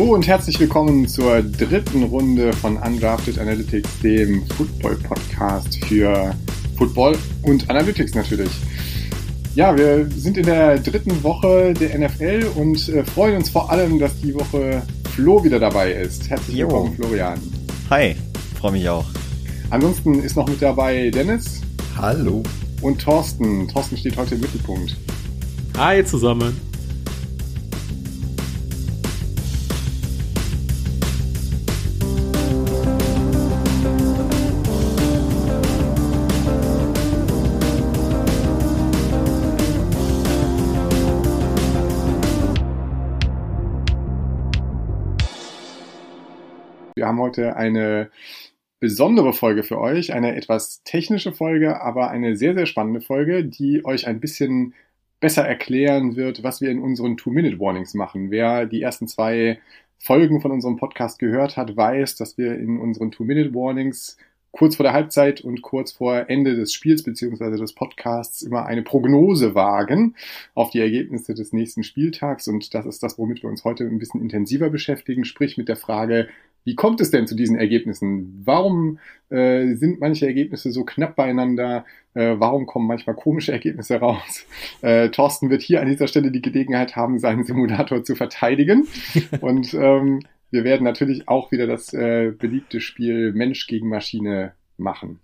Hallo und herzlich willkommen zur dritten Runde von Undrafted Analytics, dem Football-Podcast für Football und Analytics natürlich. Ja, wir sind in der dritten Woche der NFL und äh, freuen uns vor allem, dass die Woche Flo wieder dabei ist. Herzlich Jo. willkommen, Florian. Hi, freue mich auch. Ansonsten ist noch mit dabei Dennis Hallo. und Thorsten. Thorsten steht heute im Mittelpunkt. Hi zusammen. Haben heute eine besondere Folge für euch, eine etwas technische Folge, aber eine sehr, sehr spannende Folge, die euch ein bisschen besser erklären wird, was wir in unseren Two-Minute-Warnings machen. Wer die ersten zwei Folgen von unserem Podcast gehört hat, weiß, dass wir in unseren Two-Minute-Warnings kurz vor der Halbzeit und kurz vor Ende des Spiels beziehungsweise des Podcasts immer eine Prognose wagen auf die Ergebnisse des nächsten Spieltags. Und das ist das, womit wir uns heute ein bisschen intensiver beschäftigen, sprich mit der Frage, wie kommt es denn zu diesen Ergebnissen? Warum äh, sind manche Ergebnisse so knapp beieinander? Äh, warum kommen manchmal komische Ergebnisse raus? Äh, Thorsten wird hier an dieser Stelle die Gelegenheit haben, seinen Simulator zu verteidigen. Und ähm, wir werden natürlich auch wieder das äh, beliebte Spiel Mensch gegen Maschine machen.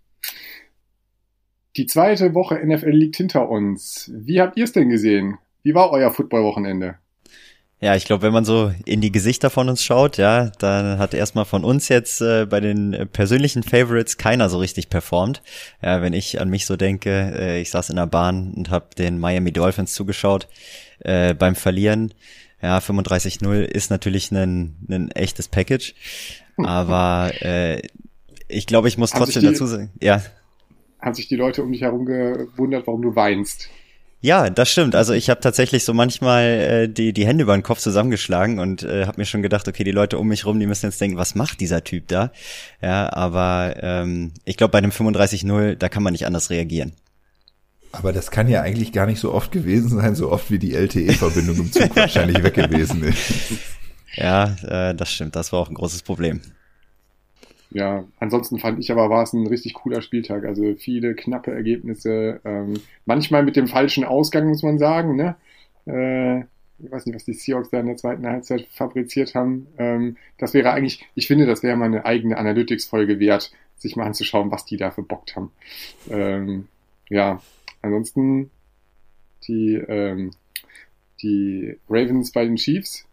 Die zweite Woche NFL liegt hinter uns. Wie habt ihr es denn gesehen? Wie war euer Footballwochenende? Ja, ich glaube, wenn man so in die Gesichter von uns schaut, ja, dann hat erstmal von uns jetzt äh, bei den persönlichen Favorites keiner so richtig performt. Ja, wenn ich an mich so denke, äh, ich saß in der Bahn und habe den Miami Dolphins zugeschaut äh, beim Verlieren. Ja, 35-0 ist natürlich ein, ein echtes Package, aber äh, ich glaube, ich muss trotzdem die- dazu sagen, ja, Haben sich die Leute um dich herum gewundert, warum du weinst? Ja, das stimmt. Also ich habe tatsächlich so manchmal äh, die, die Hände über den Kopf zusammengeschlagen und äh, habe mir schon gedacht, okay, die Leute um mich rum, die müssen jetzt denken, was macht dieser Typ da? Ja, aber ähm, ich glaube, bei dem 35-0, da kann man nicht anders reagieren. Aber das kann ja eigentlich gar nicht so oft gewesen sein, so oft wie die LTE-Verbindung im Zug wahrscheinlich weg gewesen ist. Ja, äh, das stimmt. Das war auch ein großes Problem. Ja, ansonsten fand ich aber, war es ein richtig cooler Spieltag. Also viele knappe Ergebnisse. Ähm, manchmal mit dem falschen Ausgang, muss man sagen. Ne? Äh, ich weiß nicht, was die Seahawks da in der zweiten Halbzeit fabriziert haben. Ähm, das wäre eigentlich, ich finde, das wäre mal eine eigene Analytics-Folge wert, sich mal anzuschauen, was die da verbockt haben. Ähm, ja, ansonsten die, ähm, die Ravens bei den Chiefs.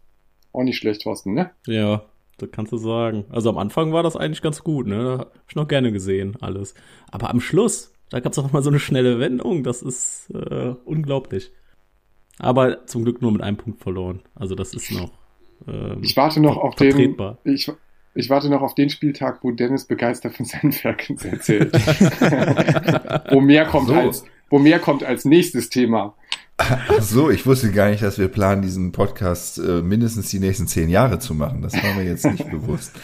Auch nicht schlecht, Thorsten, ne? Ja, das kannst du sagen. Also am Anfang war das eigentlich ganz gut, ne? Da hab ich noch gerne gesehen, alles. Aber am Schluss, da gab's auch mal so eine schnelle Wendung, das ist äh, unglaublich. Aber zum Glück nur mit einem Punkt verloren. Also das ist noch. Ähm, Ich warte noch auf den, vertretbar. ich, ich warte noch auf den Spieltag, wo Dennis begeistert von seinen Falcons erzählt. wo mehr kommt So. als, wo mehr kommt als nächstes Thema. Ach so, ich wusste gar nicht, dass wir planen, diesen Podcast äh, mindestens die nächsten zehn Jahre zu machen. Das war mir jetzt nicht bewusst.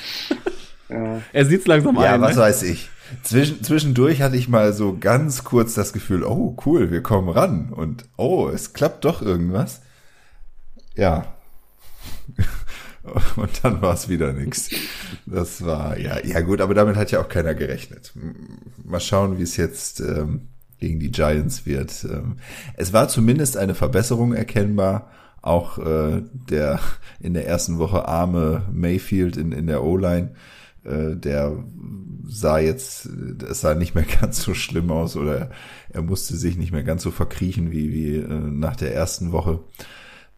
Ja, Er sieht's langsam Ja, ein. was ne? weiß ich. Zwischen, zwischendurch hatte ich mal so ganz kurz das Gefühl, oh cool, wir kommen ran und oh, es klappt doch irgendwas. Ja. Und dann war es wieder nix. Das war, ja, ja gut, aber damit hat ja auch keiner gerechnet. Mal schauen, wie es jetzt ähm, gegen die Giants wird. Ähm, es war zumindest eine Verbesserung erkennbar. Auch äh, der in der ersten Woche arme Mayfield in, in der O-Line, äh, der sah jetzt, es sah nicht mehr ganz so schlimm aus oder er musste sich nicht mehr ganz so verkriechen wie, wie äh, nach der ersten Woche.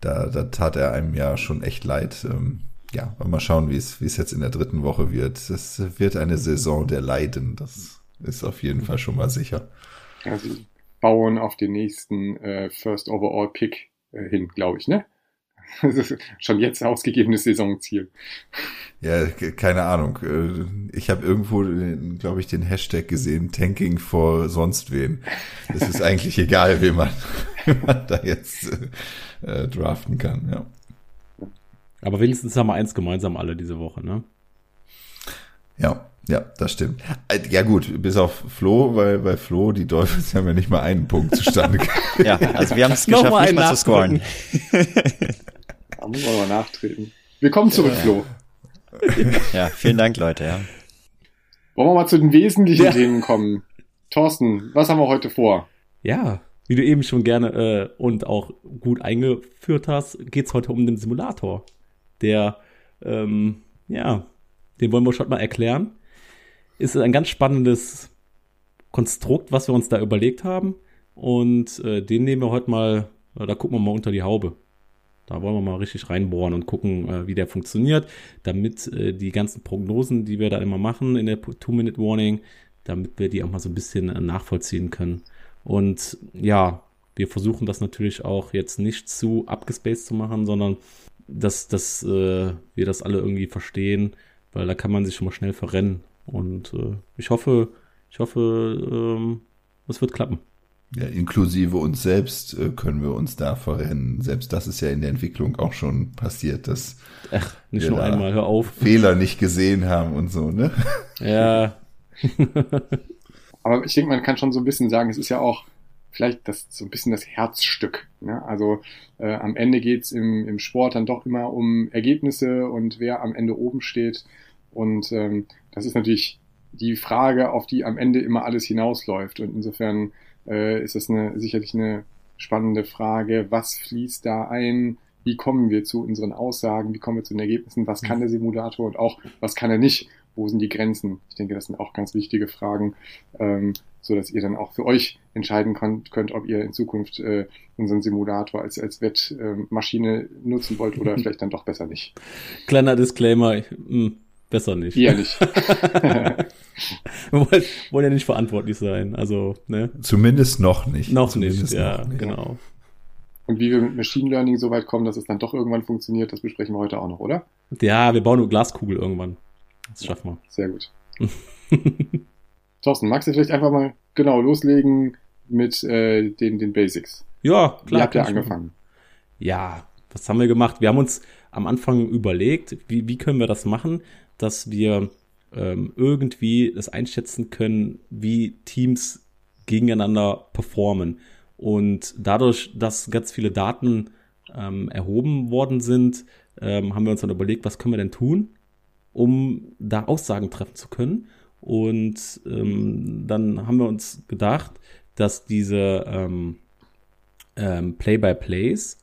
Da, da tat er einem ja schon echt leid. Ähm, ja, mal schauen, wie es, wie es jetzt in der dritten Woche wird. Es wird eine Saison der Leiden. Das ist auf jeden Fall schon mal sicher. Also bauen auf den nächsten äh, First Overall Pick äh, hin, glaube ich, ne? Das ist schon jetzt ausgegebenes Saisonziel. Ja, ke- keine Ahnung. Äh, Ich habe irgendwo, glaube ich, den Hashtag gesehen, Tanking vor sonst wen. Es ist eigentlich egal, wen man, wen man da jetzt äh, draften kann. Ja. Aber wenigstens haben wir eins gemeinsam alle diese Woche, ne? Ja, ja, das stimmt. Äh, Ja gut, bis auf Flo, weil bei Flo die Dolphins haben ja nicht mal einen Punkt zustande gebracht. Ja, also wir haben es geschafft, mal nicht einen mal zu scoren. Da muss man mal nachtreten. Willkommen zurück, Flo. Ja, vielen Dank, Leute, ja. Wollen wir mal zu den wesentlichen Ja. Themen kommen? Thorsten, was haben wir heute vor? Ja, wie du eben schon gerne äh, und auch gut eingeführt hast, geht's heute um den Simulator. Der, ähm, ja, den wollen wir schon mal erklären. Ist ein ganz spannendes Konstrukt, was wir uns da überlegt haben. Und äh, den nehmen wir heute mal, äh, da gucken wir mal unter die Haube. Da wollen wir mal richtig reinbohren und gucken, äh, wie der funktioniert, damit äh, die ganzen Prognosen, die wir da immer machen in der Two-Minute-Warning, damit wir die auch mal so ein bisschen äh, nachvollziehen können. Und ja, wir versuchen das natürlich auch jetzt nicht zu abgespaced zu machen, sondern dass, dass wir das alle irgendwie verstehen, weil da kann man sich schon mal schnell verrennen. Und äh, ich hoffe, ich hoffe, ähm, es wird klappen. Ja, inklusive uns selbst äh, können wir uns da verrennen. Selbst das ist ja in der Entwicklung auch schon passiert, dass Ach, nicht nur da. einmal, hör auf. Fehler nicht gesehen haben und so, ne? Ja, Aber ich denke, man kann schon so ein bisschen sagen, es ist ja auch vielleicht das so ein bisschen das Herzstück. Ne? Also äh, am Ende geht's im, im Sport dann doch immer um Ergebnisse und wer am Ende oben steht. Und ähm, das ist natürlich die Frage, auf die am Ende immer alles hinausläuft. Und insofern äh, ist das eine, sicherlich eine spannende Frage, was fließt da ein? Wie kommen wir zu unseren Aussagen? Wie kommen wir zu den Ergebnissen? Was kann der Simulator und auch was kann er nicht? Wo sind die Grenzen? Ich denke, das sind auch ganz wichtige Fragen, ähm, so dass ihr dann auch für euch entscheiden könnt, könnt ob ihr in Zukunft äh, unseren Simulator als als Wettmaschine nutzen wollt oder vielleicht dann doch besser nicht. kleiner Disclaimer, ich- hm, besser nicht. Nicht. Wir wollen, wollen ja nicht verantwortlich sein. Also, ne? Zumindest noch nicht. Noch Zumindest nicht, ja, noch nicht. genau. Und wie wir mit Machine Learning so weit kommen, dass es dann doch irgendwann funktioniert, das besprechen wir heute auch noch, oder? Ja, wir bauen eine Glaskugel irgendwann. Das schaffen Sehr gut. Thorsten, magst du vielleicht einfach mal genau loslegen mit äh, den, den Basics? wir. Ja, klar. Wie habt ihr machen. angefangen? Ja, was haben wir gemacht? Wir haben uns am Anfang überlegt, wie, wie können wir das machen, dass wir ähm, irgendwie das einschätzen können, wie Teams gegeneinander performen. Und dadurch, dass ganz viele Daten ähm, erhoben worden sind, ähm, haben wir uns dann überlegt, was können wir denn tun, um da Aussagen treffen zu können. Und ähm, dann haben wir uns gedacht, dass diese ähm, ähm, Play-by-Plays,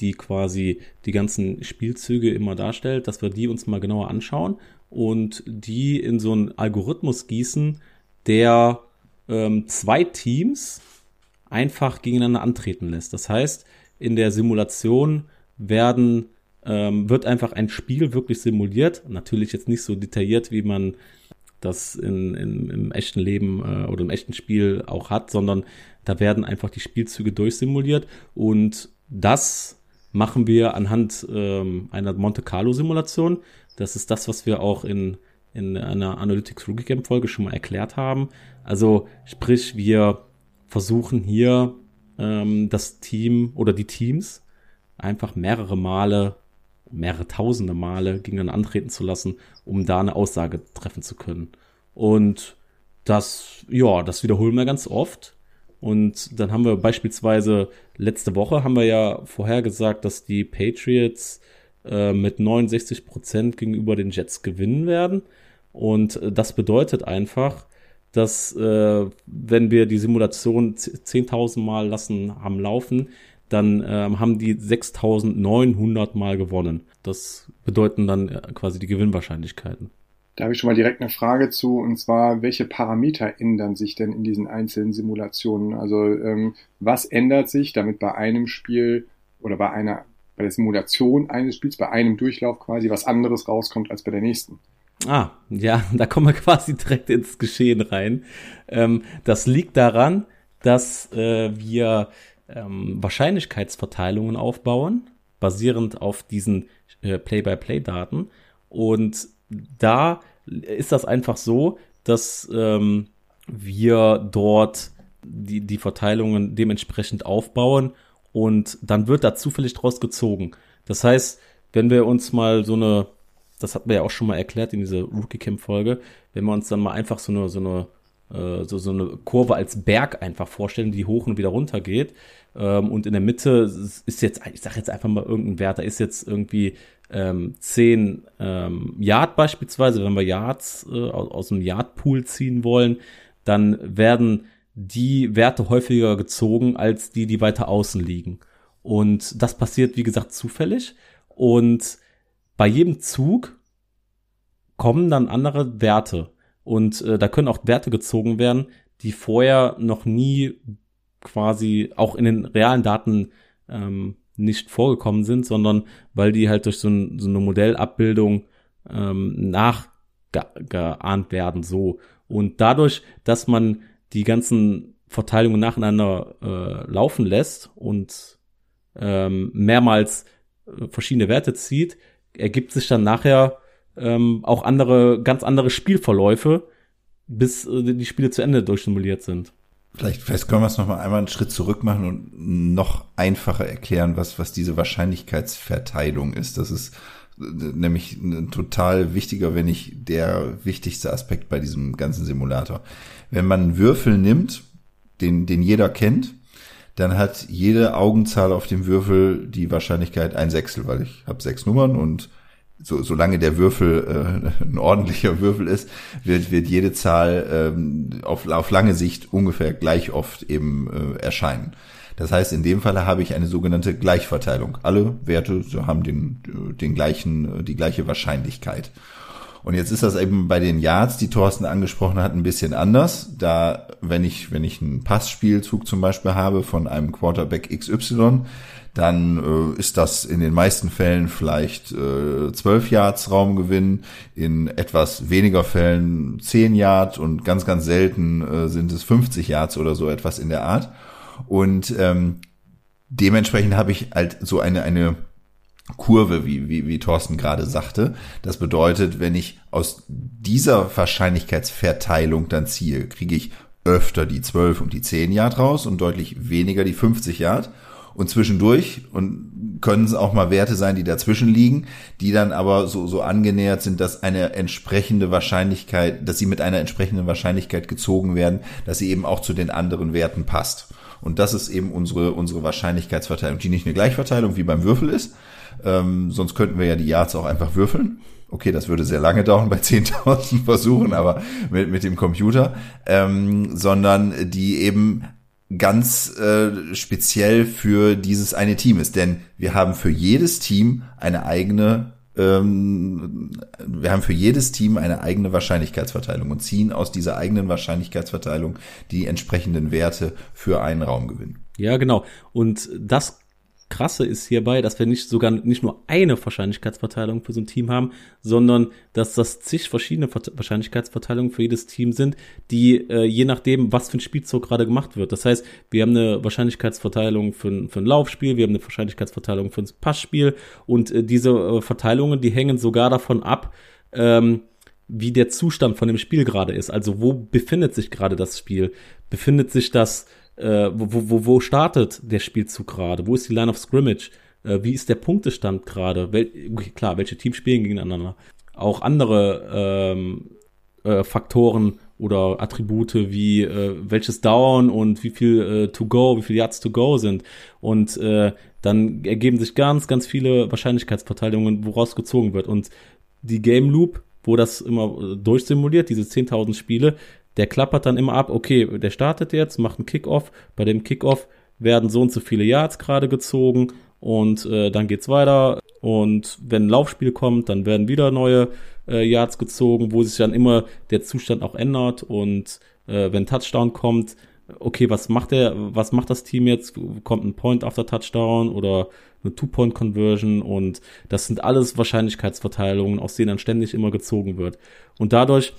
die quasi die ganzen Spielzüge immer darstellt, dass wir die uns mal genauer anschauen und die in so einen Algorithmus gießen, der ähm, zwei Teams einfach gegeneinander antreten lässt. Das heißt, in der Simulation werden ähm, wird einfach ein Spiel wirklich simuliert. Natürlich jetzt nicht so detailliert, wie man das in, in, im echten Leben äh, oder im echten Spiel auch hat, sondern da werden einfach die Spielzüge durchsimuliert und das machen wir anhand ähm, einer Monte Carlo Simulation. Das ist das, was wir auch in, in einer Analytics Rookie Camp Folge schon mal erklärt haben. Also sprich, wir versuchen hier ähm, das Team oder die Teams einfach mehrere Male, mehrere tausende Male gegeneinander antreten zu lassen, um da eine Aussage treffen zu können. Und das, ja, das wiederholen wir ganz oft. Und dann haben wir beispielsweise letzte Woche haben wir ja vorhergesagt, dass die Patriots äh, mit 69 Prozent gegenüber den Jets gewinnen werden. Und äh, das bedeutet einfach, dass äh, wenn wir die Simulation 10.000 Mal lassen haben laufen, dann ähm, haben die 6.900 Mal gewonnen. Das bedeuten dann äh, quasi die Gewinnwahrscheinlichkeiten. Da habe ich schon mal direkt eine Frage zu, und zwar, welche Parameter ändern sich denn in diesen einzelnen Simulationen? Also ähm, was ändert sich, damit bei einem Spiel oder bei einer, bei der Simulation eines Spiels, bei einem Durchlauf quasi was anderes rauskommt als bei der nächsten? Ah, ja, da kommen wir quasi direkt ins Geschehen rein. Ähm, das liegt daran, dass äh, wir ähm, Wahrscheinlichkeitsverteilungen aufbauen, basierend auf diesen äh, Play-by-Play-Daten. Und da ist das einfach so, dass ähm, wir dort die, die Verteilungen dementsprechend aufbauen und dann wird da zufällig draus gezogen. Das heißt, wenn wir uns mal so eine, das hatten wir ja auch schon mal erklärt in dieser Rookie Camp Folge, wenn wir uns dann mal einfach so eine, so eine äh, so, so eine Kurve als Berg einfach vorstellen, die hoch und wieder runter geht. Ähm, und in der Mitte ist jetzt, ich sage jetzt einfach mal irgendein Wert, da ist jetzt irgendwie ähm, 10 ähm, Yard beispielsweise, wenn wir Yards äh, aus, aus dem Yard-Pool ziehen wollen, dann werden die Werte häufiger gezogen als die, die weiter außen liegen. Und das passiert, wie gesagt, zufällig. Und bei jedem Zug kommen dann andere Werte. Und äh, da können auch Werte gezogen werden, die vorher noch nie quasi auch in den realen Daten ähm, nicht vorgekommen sind, sondern weil die halt durch so, ein, so eine Modellabbildung ähm, nachgeahnt werden, so. Und dadurch, dass man die ganzen Verteilungen nacheinander äh, laufen lässt und ähm, mehrmals äh, verschiedene Werte zieht, ergibt sich dann nachher ähm, auch andere, ganz andere Spielverläufe, bis äh, die Spiele zu Ende durchsimuliert sind. Vielleicht, vielleicht können wir es nochmal einmal einen Schritt zurück machen und noch einfacher erklären, was, was diese Wahrscheinlichkeitsverteilung ist. Das ist äh, nämlich ein total wichtiger, wenn nicht der wichtigste Aspekt bei diesem ganzen Simulator. Wenn man einen Würfel nimmt, den, den jeder kennt, dann hat jede Augenzahl auf dem Würfel die Wahrscheinlichkeit ein Sechstel, weil ich habe sechs Nummern und so, solange der Würfel äh, ein ordentlicher Würfel ist, wird, wird jede Zahl ähm, auf, auf lange Sicht ungefähr gleich oft eben äh, erscheinen. Das heißt, in dem Falle habe ich eine sogenannte Gleichverteilung. Alle Werte haben den, den gleichen, die gleiche Wahrscheinlichkeit. Und jetzt ist das eben bei den Yards, die Thorsten angesprochen hat, ein bisschen anders. Da, wenn ich, wenn ich einen Passspielzug zum Beispiel habe von einem Quarterback XY, dann äh, ist das in den meisten Fällen vielleicht äh, 12 Yards Raumgewinn, in etwas weniger Fällen 10 Yards und ganz, ganz selten äh, sind es 50 Yards oder so etwas in der Art. Und ähm, dementsprechend habe ich halt so eine, eine Kurve, wie, wie, wie Thorsten gerade sagte. Das bedeutet, wenn ich aus dieser Wahrscheinlichkeitsverteilung dann ziehe, kriege ich öfter die 12 und die 10 Yard raus und deutlich weniger die 50 Yard. Und zwischendurch und können es auch mal Werte sein, die dazwischen liegen, die dann aber so, so angenähert sind, dass eine entsprechende Wahrscheinlichkeit, dass sie mit einer entsprechenden Wahrscheinlichkeit gezogen werden, dass sie eben auch zu den anderen Werten passt. Und das ist eben unsere, unsere Wahrscheinlichkeitsverteilung, die nicht eine Gleichverteilung wie beim Würfel ist, ähm, sonst könnten wir ja die Yards auch einfach würfeln. Okay, das würde sehr lange dauern bei 10.000 Versuchen, aber mit, mit dem Computer, ähm, sondern die eben ganz äh, speziell für dieses eine Team ist. Denn wir haben für jedes Team eine eigene ähm, wir haben für jedes Team eine eigene Wahrscheinlichkeitsverteilung und ziehen aus dieser eigenen Wahrscheinlichkeitsverteilung die entsprechenden Werte für einen Raumgewinn. Ja, genau. Und das Krasse ist hierbei, dass wir nicht sogar nicht nur eine Wahrscheinlichkeitsverteilung für so ein Team haben, sondern dass das zig verschiedene Wahrscheinlichkeitsverteilungen für jedes Team sind, die äh, je nachdem, was für ein Spielzug gerade gemacht wird. Das heißt, wir haben eine Wahrscheinlichkeitsverteilung für, ein, für ein Laufspiel, wir haben eine Wahrscheinlichkeitsverteilung für ein Passspiel und äh, diese äh, Verteilungen, die hängen sogar davon ab, ähm, wie der Zustand von dem Spiel gerade ist. Also wo befindet sich gerade das Spiel? Befindet sich das äh, wo, wo, wo startet der Spielzug gerade? Wo ist die Line of Scrimmage? Äh, wie ist der Punktestand gerade? Wel klar, welche Teams spielen gegeneinander? Auch andere ähm, äh, Faktoren oder Attribute wie äh, welches Down und wie viel äh, to go, wie viel Yards to go sind. Und äh, dann ergeben sich ganz, ganz viele Wahrscheinlichkeitsverteilungen, woraus gezogen wird. Und die Game Loop, wo das immer äh, durchsimuliert, diese 10.000 Spiele, der klappert dann immer ab, okay, der startet jetzt, macht einen Kickoff, bei dem Kickoff werden so und so viele Yards gerade gezogen und äh, dann geht's weiter und wenn ein Laufspiel kommt, dann werden wieder neue äh, Yards gezogen, wo sich dann immer der Zustand auch ändert und äh, wenn Touchdown kommt, okay, was macht der, was macht das Team jetzt? Kommt ein Point after Touchdown oder eine Two-Point-Conversion und das sind alles Wahrscheinlichkeitsverteilungen, aus denen dann ständig immer gezogen wird. Und dadurch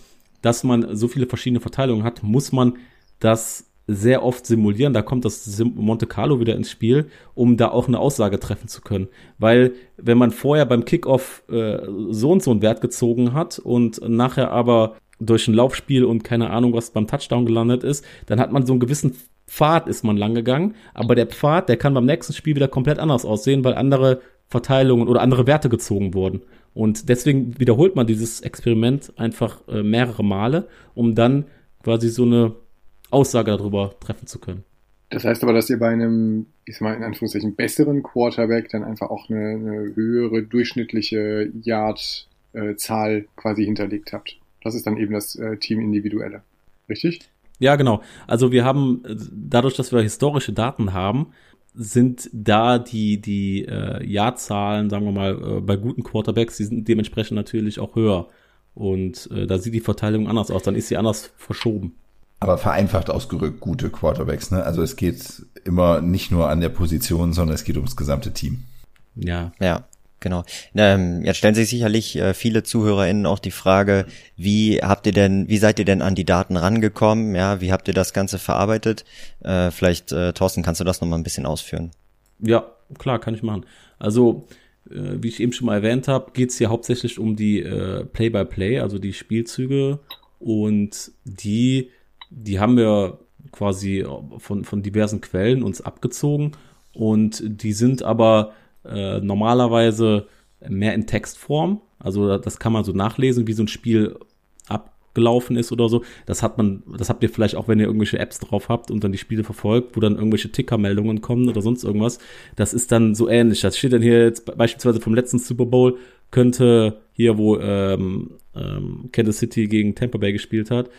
dass man so viele verschiedene Verteilungen hat, muss man das sehr oft simulieren. Da kommt das Monte Carlo wieder ins Spiel, um da auch eine Aussage treffen zu können. Weil wenn man vorher beim Kickoff äh, so und so einen Wert gezogen hat und nachher aber durch ein Laufspiel und keine Ahnung, was beim Touchdown gelandet ist, dann hat man so einen gewissen Pfad ist man lang gegangen, aber der Pfad, der kann beim nächsten Spiel wieder komplett anders aussehen, weil andere Verteilungen oder andere Werte gezogen wurden. Und deswegen wiederholt man dieses Experiment einfach äh, mehrere Male, um dann quasi so eine Aussage darüber treffen zu können. Das heißt aber, dass ihr bei einem, ich sag mal in Anführungszeichen, besseren Quarterback dann einfach auch eine, eine höhere durchschnittliche Yard-Zahl äh, quasi hinterlegt habt. Das ist dann eben das äh, Team Individuelle. Richtig? Ja, genau. Also wir haben, äh, dadurch, dass wir historische Daten haben, sind da die, die äh, Jahrzahlen, sagen wir mal, äh, bei guten Quarterbacks, die sind dementsprechend natürlich auch höher. Und äh, da sieht die Verteilung anders aus, dann ist sie anders verschoben. Aber vereinfacht ausgerückt gute Quarterbacks, ne? Also es geht immer nicht nur an der Position, sondern es geht ums gesamte Team. Ja. Ja. Genau. Ähm, jetzt stellen sich sicherlich äh, viele ZuhörerInnen auch die Frage, wie habt ihr denn, wie seid ihr denn an die Daten rangekommen? Ja, wie habt ihr das Ganze verarbeitet? Äh, vielleicht, äh, Thorsten, kannst du das nochmal ein bisschen ausführen? Ja, klar, kann ich machen. Also, äh, wie ich eben schon mal erwähnt habe, geht es hier hauptsächlich um die äh, Play-by-Play, -play, also die Spielzüge und die, die haben wir quasi von, von diversen Quellen uns abgezogen und die sind aber äh, normalerweise mehr in Textform. Also das kann man so nachlesen, wie so ein Spiel abgelaufen ist oder so. Das hat man, das habt ihr vielleicht auch, wenn ihr irgendwelche Apps drauf habt und dann die Spiele verfolgt, wo dann irgendwelche Tickermeldungen kommen oder sonst irgendwas. Das ist dann so ähnlich. Das steht dann hier jetzt beispielsweise vom letzten Super Bowl könnte hier, wo ähm, ähm, Kansas City gegen Tampa Bay gespielt hat,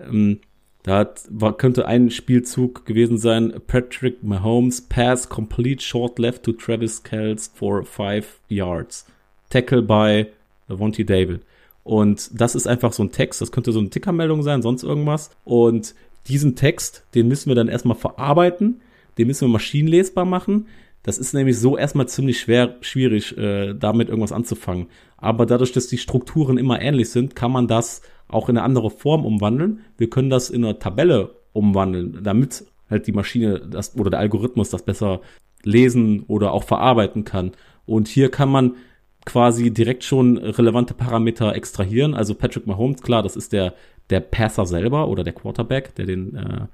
ähm, da hat, war, könnte ein Spielzug gewesen sein. Patrick Mahomes pass complete short left to Travis Kells for five yards. Tackle by Vontae David. Und das ist einfach so ein Text. Das könnte so eine Tickermeldung sein, sonst irgendwas. Und diesen Text, den müssen wir dann erstmal verarbeiten. Den müssen wir maschinenlesbar machen. Das ist nämlich so erstmal ziemlich schwer, schwierig, äh, damit irgendwas anzufangen. Aber dadurch, dass die Strukturen immer ähnlich sind, kann man das auch in eine andere Form umwandeln. Wir können das in eine Tabelle umwandeln, damit halt die Maschine das oder der Algorithmus das besser lesen oder auch verarbeiten kann. Und hier kann man quasi direkt schon relevante Parameter extrahieren. Also Patrick Mahomes, klar, das ist der, der Passer selber oder der Quarterback, der den, äh,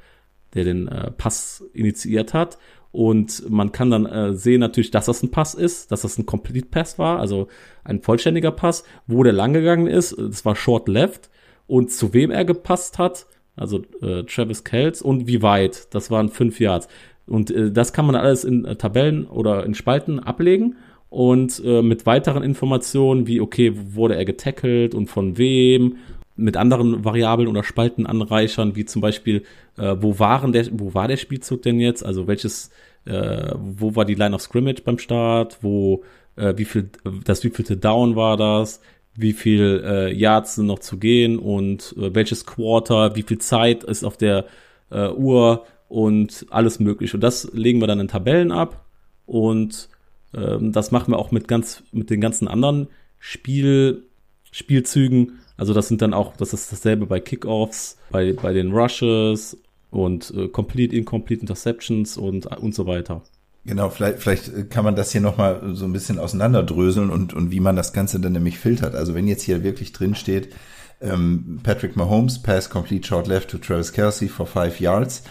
der den äh, Pass initiiert hat. Und man kann dann äh, sehen natürlich, dass das ein Pass ist, dass das ein Complete Pass war, also ein vollständiger Pass, wo der lang gegangen ist. Das war Short Left und zu wem er gepasst hat, also äh, Travis Kells und wie weit. Das waren fünf Yards. Und äh, das kann man alles in äh, Tabellen oder in Spalten ablegen und äh, mit weiteren Informationen wie, okay, wurde er getackelt und von wem, mit anderen Variablen oder Spalten anreichern, wie zum Beispiel, äh, wo waren der, wo war der Spielzug denn jetzt? Also welches, äh, wo war die Line of Scrimmage beim Start, wo, äh, wie viel, das wievielte Down war das, wie viel äh, Yards sind noch zu gehen und äh, welches Quarter, wie viel Zeit ist auf der äh, Uhr und alles mögliche. Und das legen wir dann in Tabellen ab und ähm, das machen wir auch mit ganz mit den ganzen anderen Spiel Spielzügen. Also das sind dann auch, das ist dasselbe bei Kickoffs, bei bei den Rushes und äh, Complete Incomplete Interceptions und und so weiter. Genau, vielleicht, vielleicht kann man das hier nochmal so ein bisschen auseinanderdröseln und, und wie man das Ganze dann nämlich filtert. Also wenn jetzt hier wirklich drin steht, ähm, Patrick Mahomes, Pass Complete Short Left to Travis Kelsey for five yards,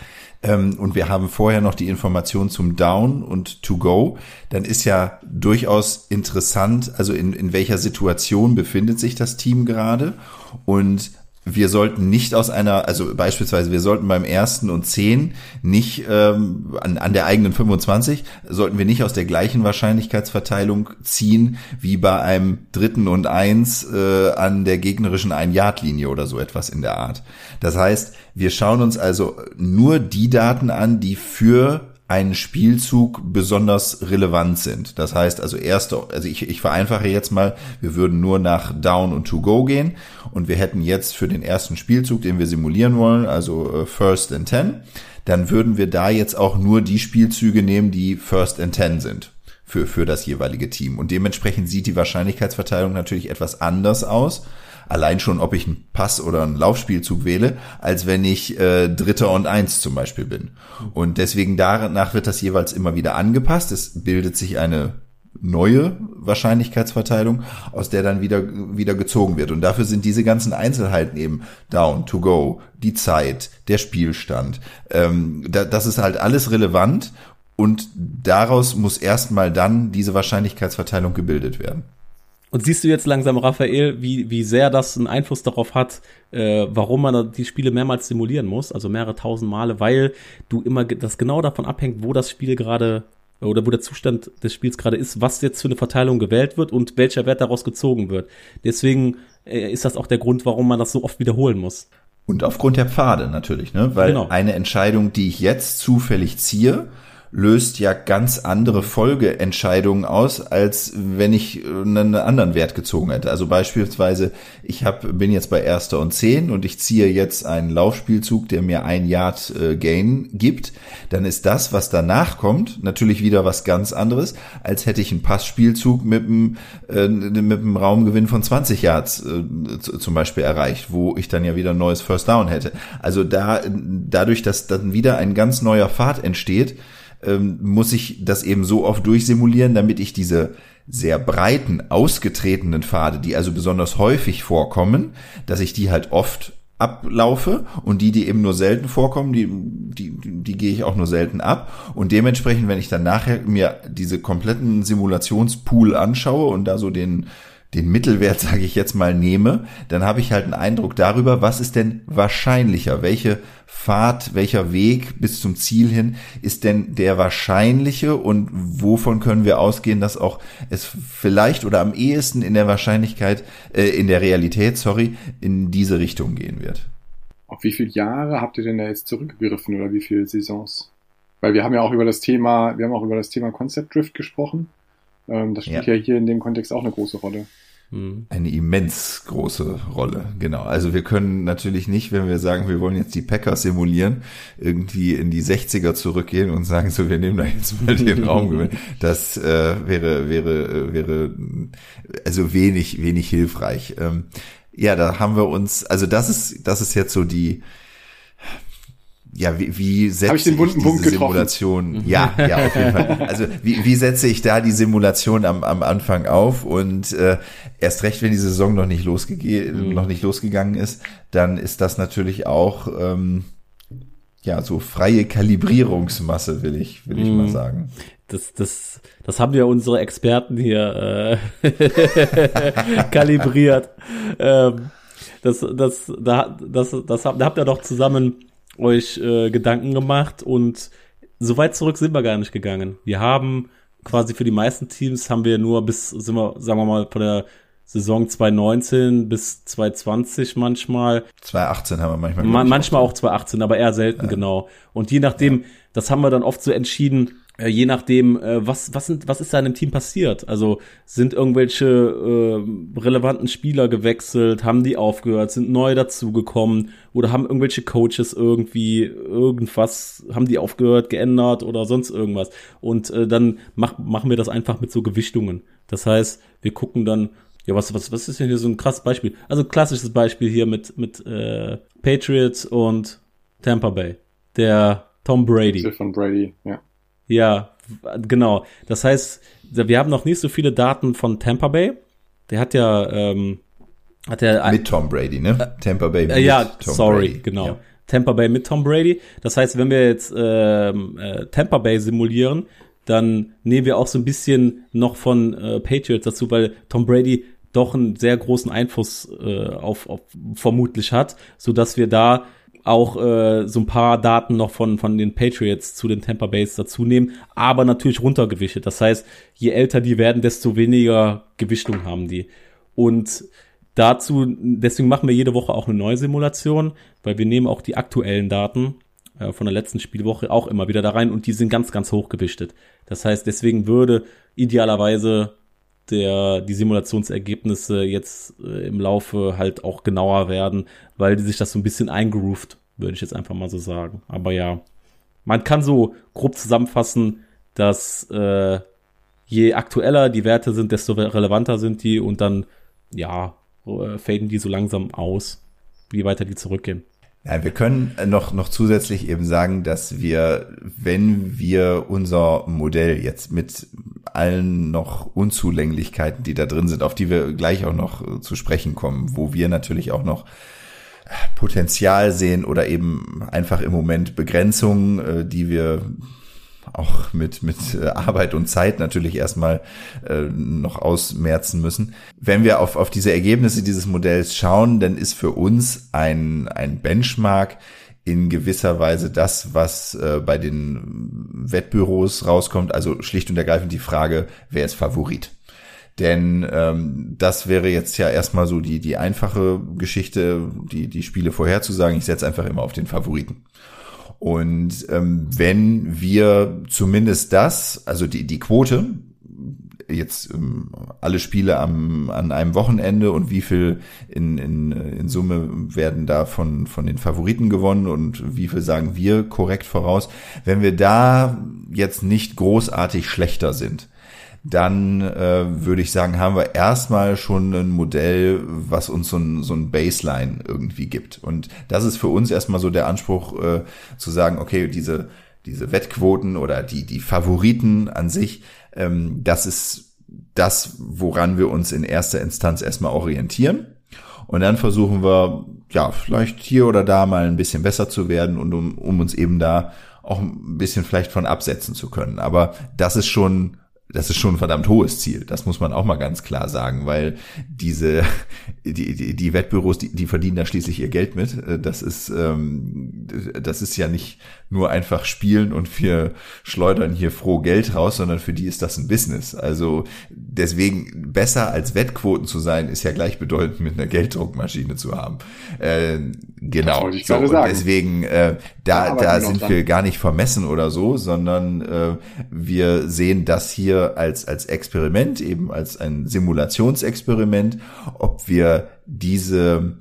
ähm, und wir haben vorher noch die Information zum Down und To Go, dann ist ja durchaus interessant, also in, in welcher Situation befindet sich das Team gerade? Und wir sollten nicht aus einer, also beispielsweise, wir sollten beim ersten und zehn nicht ähm, an, an der eigenen 25, sollten wir nicht aus der gleichen Wahrscheinlichkeitsverteilung ziehen wie bei einem dritten und eins äh, an der gegnerischen Ein-Yard-Linie oder so etwas in der Art. Das heißt, wir schauen uns also nur die Daten an, die für einen Spielzug besonders relevant sind. Das heißt also erste, also ich, ich vereinfache jetzt mal, wir würden nur nach Down und To Go gehen und wir hätten jetzt für den ersten Spielzug, den wir simulieren wollen, also äh, First and Ten, dann würden wir da jetzt auch nur die Spielzüge nehmen, die First and Ten sind für, für das jeweilige Team. Und dementsprechend sieht die Wahrscheinlichkeitsverteilung natürlich etwas anders aus Allein schon, ob ich einen Pass oder einen Laufspielzug wähle, als wenn ich äh, Dritter und Eins zum Beispiel bin. Und deswegen danach wird das jeweils immer wieder angepasst. Es bildet sich eine neue Wahrscheinlichkeitsverteilung, aus der dann wieder, wieder gezogen wird. Und dafür sind diese ganzen Einzelheiten eben down, to go, die Zeit, der Spielstand. Ähm, da, das ist halt alles relevant und daraus muss erstmal dann diese Wahrscheinlichkeitsverteilung gebildet werden. Und siehst du jetzt langsam, Raphael, wie, wie sehr das einen Einfluss darauf hat, äh, warum man die Spiele mehrmals simulieren muss, also mehrere tausend Male, weil du immer das genau davon abhängt, wo das Spiel gerade oder wo der Zustand des Spiels gerade ist, was jetzt für eine Verteilung gewählt wird und welcher Wert daraus gezogen wird. Deswegen äh, ist das auch der Grund, warum man das so oft wiederholen muss. Und aufgrund der Pfade natürlich, ne? Weil genau. eine Entscheidung, die ich jetzt zufällig ziehe, löst ja ganz andere Folgeentscheidungen aus, als wenn ich äh, einen anderen Wert gezogen hätte. Also beispielsweise, ich hab, bin jetzt bei erster und zehn und ich ziehe jetzt einen Laufspielzug, der mir ein Yard äh, Gain gibt, dann ist das, was danach kommt, natürlich wieder was ganz anderes, als hätte ich einen Passspielzug mit einem, äh, mit einem Raumgewinn von 20 Yards äh, zum Beispiel erreicht, wo ich dann ja wieder ein neues First Down hätte. Also da, dadurch, dass dann wieder ein ganz neuer Pfad entsteht, ähm, muss ich das eben so oft durchsimulieren, damit ich diese sehr breiten, ausgetretenen Pfade, die also besonders häufig vorkommen, dass ich die halt oft ablaufe und die, die eben nur selten vorkommen, die, die, die gehe ich auch nur selten ab. Und dementsprechend, wenn ich dann nachher mir diese kompletten Simulationspool anschaue und da so den, den Mittelwert, sage ich jetzt mal, nehme, dann habe ich halt einen Eindruck darüber, was ist denn wahrscheinlicher, welche Fahrt, welcher Weg bis zum Ziel hin ist denn der wahrscheinliche und wovon können wir ausgehen, dass auch es vielleicht oder am ehesten in der Wahrscheinlichkeit, äh, in der Realität, sorry, in diese Richtung gehen wird. Auf wie viele Jahre habt ihr denn da jetzt zurückgegriffen oder wie viele Saisons? Weil wir haben ja auch über das Thema, wir haben auch über das Thema Concept Drift gesprochen. Ähm, das spielt ja. ja hier in dem Kontext auch eine große Rolle. Hm. Eine immens große Rolle, genau. Also wir können natürlich nicht, wenn wir sagen, wir wollen jetzt die Packers simulieren, irgendwie in die 60er zurückgehen und sagen, so, wir nehmen da jetzt mal den Raum. Das äh, wäre, wäre, äh, wäre also wenig, wenig hilfreich. Ähm, ja, da haben wir uns, also das ist, das ist jetzt so die, ja, wie, wie setze ich, den wunden ich diese Simulation? Mhm. Ja, ja, auf jeden Fall. Also wie, wie setze ich da die Simulation am, am Anfang auf? Und äh, erst recht, wenn die Saison noch nicht, losgege mhm. noch nicht losgegangen ist, dann ist das natürlich auch ähm, ja so freie Kalibrierungsmasse, will ich, will ich mhm. mal sagen. Das, das, das haben ja unsere Experten hier äh, kalibriert. ähm, das, das, da, das, das, da habt ihr doch zusammen euch äh, Gedanken gemacht und so weit zurück sind wir gar nicht gegangen. Wir haben quasi für die meisten Teams haben wir nur bis, sind wir, sagen wir mal, von der Saison 2019 bis 2020 manchmal. 2018 haben wir manchmal. Ma manchmal auch 2018, aber eher selten, ja. genau. Und je nachdem, ja. das haben wir dann oft so entschieden, je nachdem, äh, was, was, sind, was ist da in dem Team passiert? Also sind irgendwelche äh, relevanten Spieler gewechselt, haben die aufgehört, sind neu dazugekommen oder haben irgendwelche Coaches irgendwie irgendwas, haben die aufgehört, geändert oder sonst irgendwas. Und äh, dann mach, machen wir das einfach mit so Gewichtungen. Das heißt, wir gucken dann, ja, was, was, was ist denn hier so ein krasses Beispiel? Also klassisches Beispiel hier mit, mit äh, Patriots und Tampa Bay. Der Tom Brady. Von Brady, ja. Ja, genau. Das heißt, wir haben noch nicht so viele Daten von Tampa Bay. Der hat ja, ähm, hat ja mit Tom Brady, ne? Äh, Tampa Bay mit äh, ja, Tom sorry, Brady. genau. Ja. Tampa Bay mit Tom Brady. Das heißt, wenn wir jetzt ähm, äh, Tampa Bay simulieren, dann nehmen wir auch so ein bisschen noch von äh, Patriots dazu, weil Tom Brady doch einen sehr großen Einfluss äh, auf, auf vermutlich hat, so dass wir da auch äh, so ein paar Daten noch von, von den Patriots zu den Tampa Bays dazu nehmen, aber natürlich runtergewichtet. Das heißt, je älter die werden, desto weniger Gewichtung haben die. Und dazu, deswegen machen wir jede Woche auch eine neue Simulation, weil wir nehmen auch die aktuellen Daten äh, von der letzten Spielwoche auch immer wieder da rein und die sind ganz, ganz hoch gewichtet. Das heißt, deswegen würde idealerweise der, die Simulationsergebnisse jetzt äh, im Laufe halt auch genauer werden, weil die sich das so ein bisschen eingroovt, würde ich jetzt einfach mal so sagen. Aber ja, man kann so grob zusammenfassen, dass äh, je aktueller die Werte sind, desto relevanter sind die und dann, ja, äh, faden die so langsam aus, wie weiter die zurückgehen. Ja, wir können noch, noch zusätzlich eben sagen, dass wir, wenn wir unser Modell jetzt mit allen noch Unzulänglichkeiten, die da drin sind, auf die wir gleich auch noch zu sprechen kommen, wo wir natürlich auch noch Potenzial sehen oder eben einfach im Moment Begrenzungen, äh, die wir auch mit, mit äh, Arbeit und Zeit natürlich erstmal äh, noch ausmerzen müssen. Wenn wir auf, auf diese Ergebnisse dieses Modells schauen, dann ist für uns ein, ein Benchmark in gewisser Weise das, was äh, bei den Wettbüros rauskommt, also schlicht und ergreifend die Frage, wer ist Favorit? Denn ähm, das wäre jetzt ja erstmal so die, die einfache Geschichte, die, die Spiele vorherzusagen. Ich setze einfach immer auf den Favoriten. Und ähm, wenn wir zumindest das, also die, die Quote, jetzt ähm, alle Spiele am, an einem Wochenende und wie viel in, in, in Summe werden da von, von den Favoriten gewonnen und wie viel sagen wir korrekt voraus. Wenn wir da jetzt nicht großartig schlechter sind, dann äh, würde ich sagen, haben wir erstmal schon ein Modell, was uns so ein, so ein Baseline irgendwie gibt. Und das ist für uns erstmal so der Anspruch äh, zu sagen, okay, diese, diese Wettquoten oder die, die Favoriten an sich, ähm, das ist das, woran wir uns in erster Instanz erstmal orientieren. Und dann versuchen wir, ja, vielleicht hier oder da mal ein bisschen besser zu werden und um, um uns eben da auch ein bisschen vielleicht von absetzen zu können. Aber das ist schon das ist schon ein verdammt hohes Ziel. Das muss man auch mal ganz klar sagen, weil diese die, die, die Wettbüros, die, die verdienen da schließlich ihr Geld mit. Das ist ähm, das ist ja nicht nur einfach spielen und wir schleudern hier froh Geld raus, sondern für die ist das ein Business. Also deswegen besser als Wettquoten zu sein, ist ja gleichbedeutend mit einer Gelddruckmaschine zu haben. Äh, genau. So, und deswegen äh, da da sind wir gar nicht vermessen oder so, sondern äh, wir sehen das hier als als Experiment eben als ein Simulationsexperiment, ob wir diese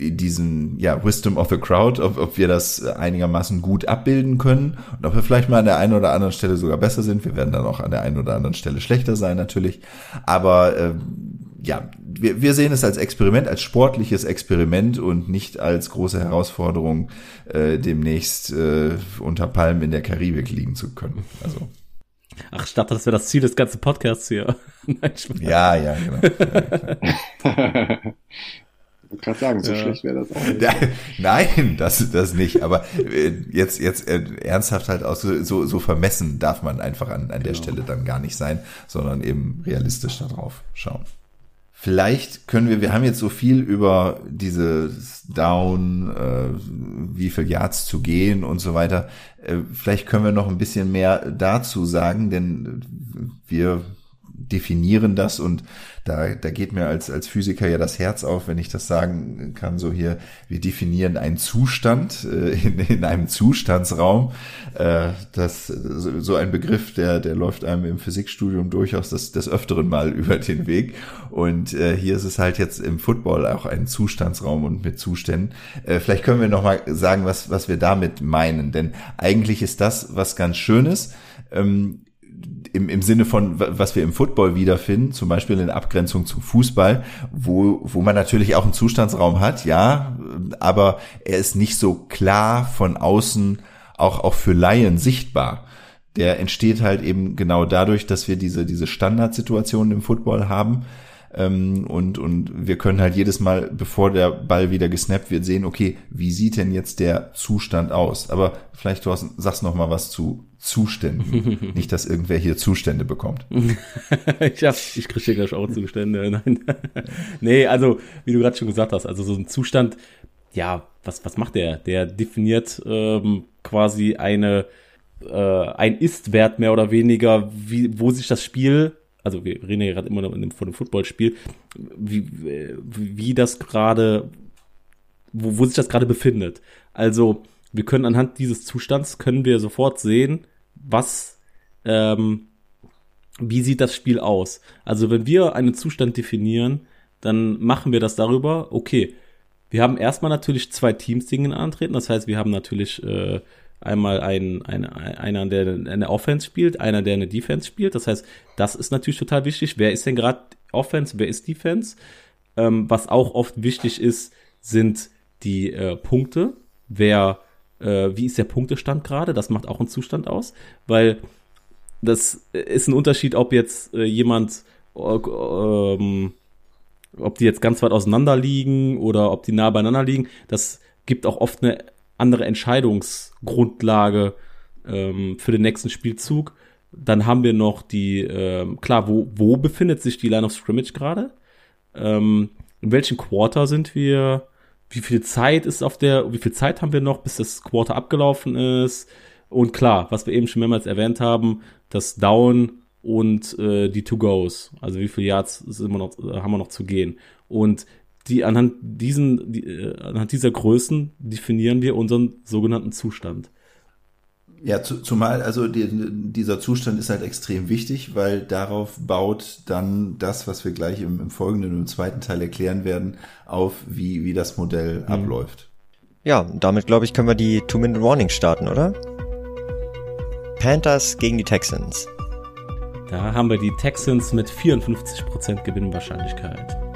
diesen ja Wisdom of the Crowd, ob, ob wir das einigermaßen gut abbilden können und ob wir vielleicht mal an der einen oder anderen Stelle sogar besser sind. Wir werden dann auch an der einen oder anderen Stelle schlechter sein natürlich, aber äh, ja, wir, wir sehen es als Experiment, als sportliches Experiment und nicht als große Herausforderung, äh, demnächst äh, unter Palmen in der Karibik liegen zu können. Also Ach, ich dachte, das wäre das Ziel des ganzen Podcasts hier. Nein, ja, ja, genau. Ja, Ich wollte gerade sagen, so ja. schlecht wäre das auch nicht. Nein, das, das nicht. Aber äh, jetzt, jetzt äh, ernsthaft halt auch so, so, so vermessen darf man einfach an, an der genau. Stelle dann gar nicht sein, sondern eben realistisch darauf schauen. Vielleicht können wir, wir haben jetzt so viel über dieses Down, äh, wie viel Yards zu gehen und so weiter. Äh, vielleicht können wir noch ein bisschen mehr dazu sagen, denn wir definieren das und da, da geht mir als, als Physiker ja das Herz auf, wenn ich das sagen kann, so hier, wir definieren einen Zustand äh, in, in einem Zustandsraum. Äh, das, so, so ein Begriff, der, der läuft einem im Physikstudium durchaus des, des Öfteren mal über den Weg. Und äh, hier ist es halt jetzt im Football auch ein Zustandsraum und mit Zuständen. Äh, vielleicht können wir noch mal sagen, was, was wir damit meinen. Denn eigentlich ist das was ganz Schönes. Ähm, im, im Sinne von, was wir im Football wiederfinden, zum Beispiel in Abgrenzung zum Fußball, wo, wo man natürlich auch einen Zustandsraum hat, ja, aber er ist nicht so klar von außen auch, auch für Laien sichtbar. Der entsteht halt eben genau dadurch, dass wir diese, diese Standardsituationen im Football haben, ähm, und, und wir können halt jedes Mal, bevor der Ball wieder gesnappt wird, sehen, okay, wie sieht denn jetzt der Zustand aus? Aber vielleicht, du sagst noch mal was zu Zuständen. Nicht, dass irgendwer hier Zustände bekommt. ich, hab, ich kriege hier gleich auch Zustände. Nein. nee, also, wie du gerade schon gesagt hast, also so ein Zustand, ja, was, was macht der? Der definiert ähm, quasi eine, äh, ein Ist-Wert mehr oder weniger, wie, wo sich das Spiel also wir reden ja gerade immer noch von einem Footballspiel, wie, wie das gerade, wo, wo sich das gerade befindet. Also wir können anhand dieses Zustands können wir sofort sehen, was, ähm, wie sieht das Spiel aus. Also wenn wir einen Zustand definieren, dann machen wir das darüber, okay, wir haben erstmal natürlich zwei Teams, die antreten. Das heißt, wir haben natürlich äh, Einmal ein, ein, einer, der eine Offense spielt, einer, der eine Defense spielt. Das heißt, das ist natürlich total wichtig. Wer ist denn gerade Offense, wer ist Defense? Ähm, was auch oft wichtig ist, sind die äh, Punkte. Wer, äh, wie ist der Punktestand gerade? Das macht auch einen Zustand aus, weil das ist ein Unterschied, ob jetzt äh, jemand, äh, ähm, ob die jetzt ganz weit auseinander liegen oder ob die nah beieinander liegen. Das gibt auch oft eine andere Entscheidungsgrundlage ähm, für den nächsten Spielzug. Dann haben wir noch die, ähm, klar, wo, wo befindet sich die Line of Scrimmage gerade? Ähm, in welchem Quarter sind wir? Wie viel Zeit ist auf der, wie viel Zeit haben wir noch, bis das Quarter abgelaufen ist? Und klar, was wir eben schon mehrmals erwähnt haben, das Down und äh, die To-Goes. Also wie viele Yards sind wir noch, äh, haben wir noch zu gehen? Und die anhand diesen, die, äh, anhand dieser Größen definieren wir unseren sogenannten Zustand. Ja, zu, zumal also die, dieser Zustand ist halt extrem wichtig, weil darauf baut dann das, was wir gleich im, im folgenden und im zweiten Teil erklären werden, auf, wie, wie das Modell mhm. abläuft. Ja, damit glaube ich, können wir die Two-Minute-Warning starten, oder? Panthers gegen die Texans. Da haben wir die Texans mit 54% Gewinnwahrscheinlichkeit.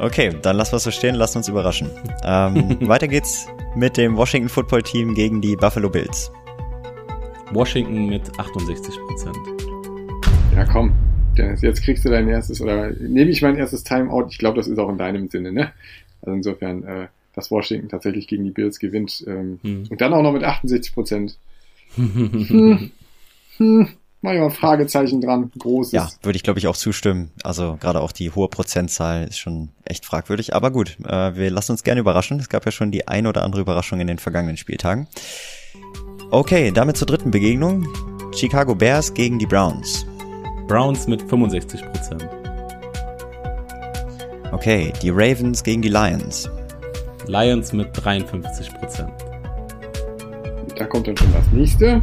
Okay, dann lass was so stehen, lass uns überraschen. Ähm, weiter geht's mit dem Washington Football Team gegen die Buffalo Bills. Washington mit 68% Ja, komm. Dennis, jetzt kriegst du dein erstes, oder nehme ich mein erstes Timeout. Ich glaube, das ist auch in deinem Sinne, ne? Also insofern, äh, dass Washington tatsächlich gegen die Bills gewinnt. Ähm, hm. Und dann auch noch mit 68 hm. Hm manchmal Fragezeichen dran, großes. Ja, würde ich glaube ich auch zustimmen. Also gerade auch die hohe Prozentzahl ist schon echt fragwürdig. Aber gut, äh, wir lassen uns gerne überraschen. Es gab ja schon die ein oder andere Überraschung in den vergangenen Spieltagen. Okay, damit zur dritten Begegnung. Chicago Bears gegen die Browns. Browns mit 65 Prozent. Okay, die Ravens gegen die Lions. Lions mit 53 Prozent. Da kommt dann schon das nächste.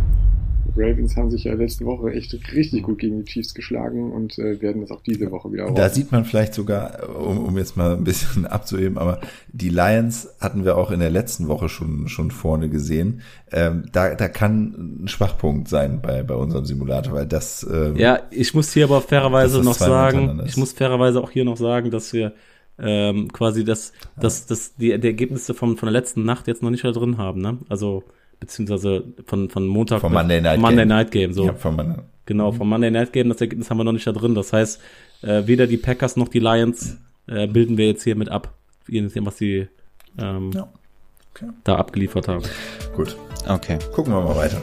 Ravens haben sich ja letzte Woche echt richtig gut gegen die Chiefs geschlagen und äh, werden das auch diese Woche wieder Da sieht man vielleicht sogar, um, um jetzt mal ein bisschen abzuheben, aber die Lions hatten wir auch in der letzten Woche schon, schon vorne gesehen. Ähm, da, da kann ein Schwachpunkt sein bei, bei unserem Simulator, weil das. Ähm, ja, ich muss hier aber fairerweise noch sagen, ich muss fairerweise auch hier noch sagen, dass wir ähm, quasi das, das, das, die, die Ergebnisse von, von der letzten Nacht jetzt noch nicht da drin haben, ne? Also beziehungsweise von, von Montag vom Monday Night, Monday Game. Night Game. So. Ja, vom Monday. Genau, vom Monday Night Game, das Ergebnis haben wir noch nicht da drin. Das heißt, äh, weder die Packers noch die Lions äh, bilden wir jetzt hier mit ab, je nachdem, was die ähm, ja. okay. da abgeliefert haben. Gut. Okay. Gucken wir mal weiter.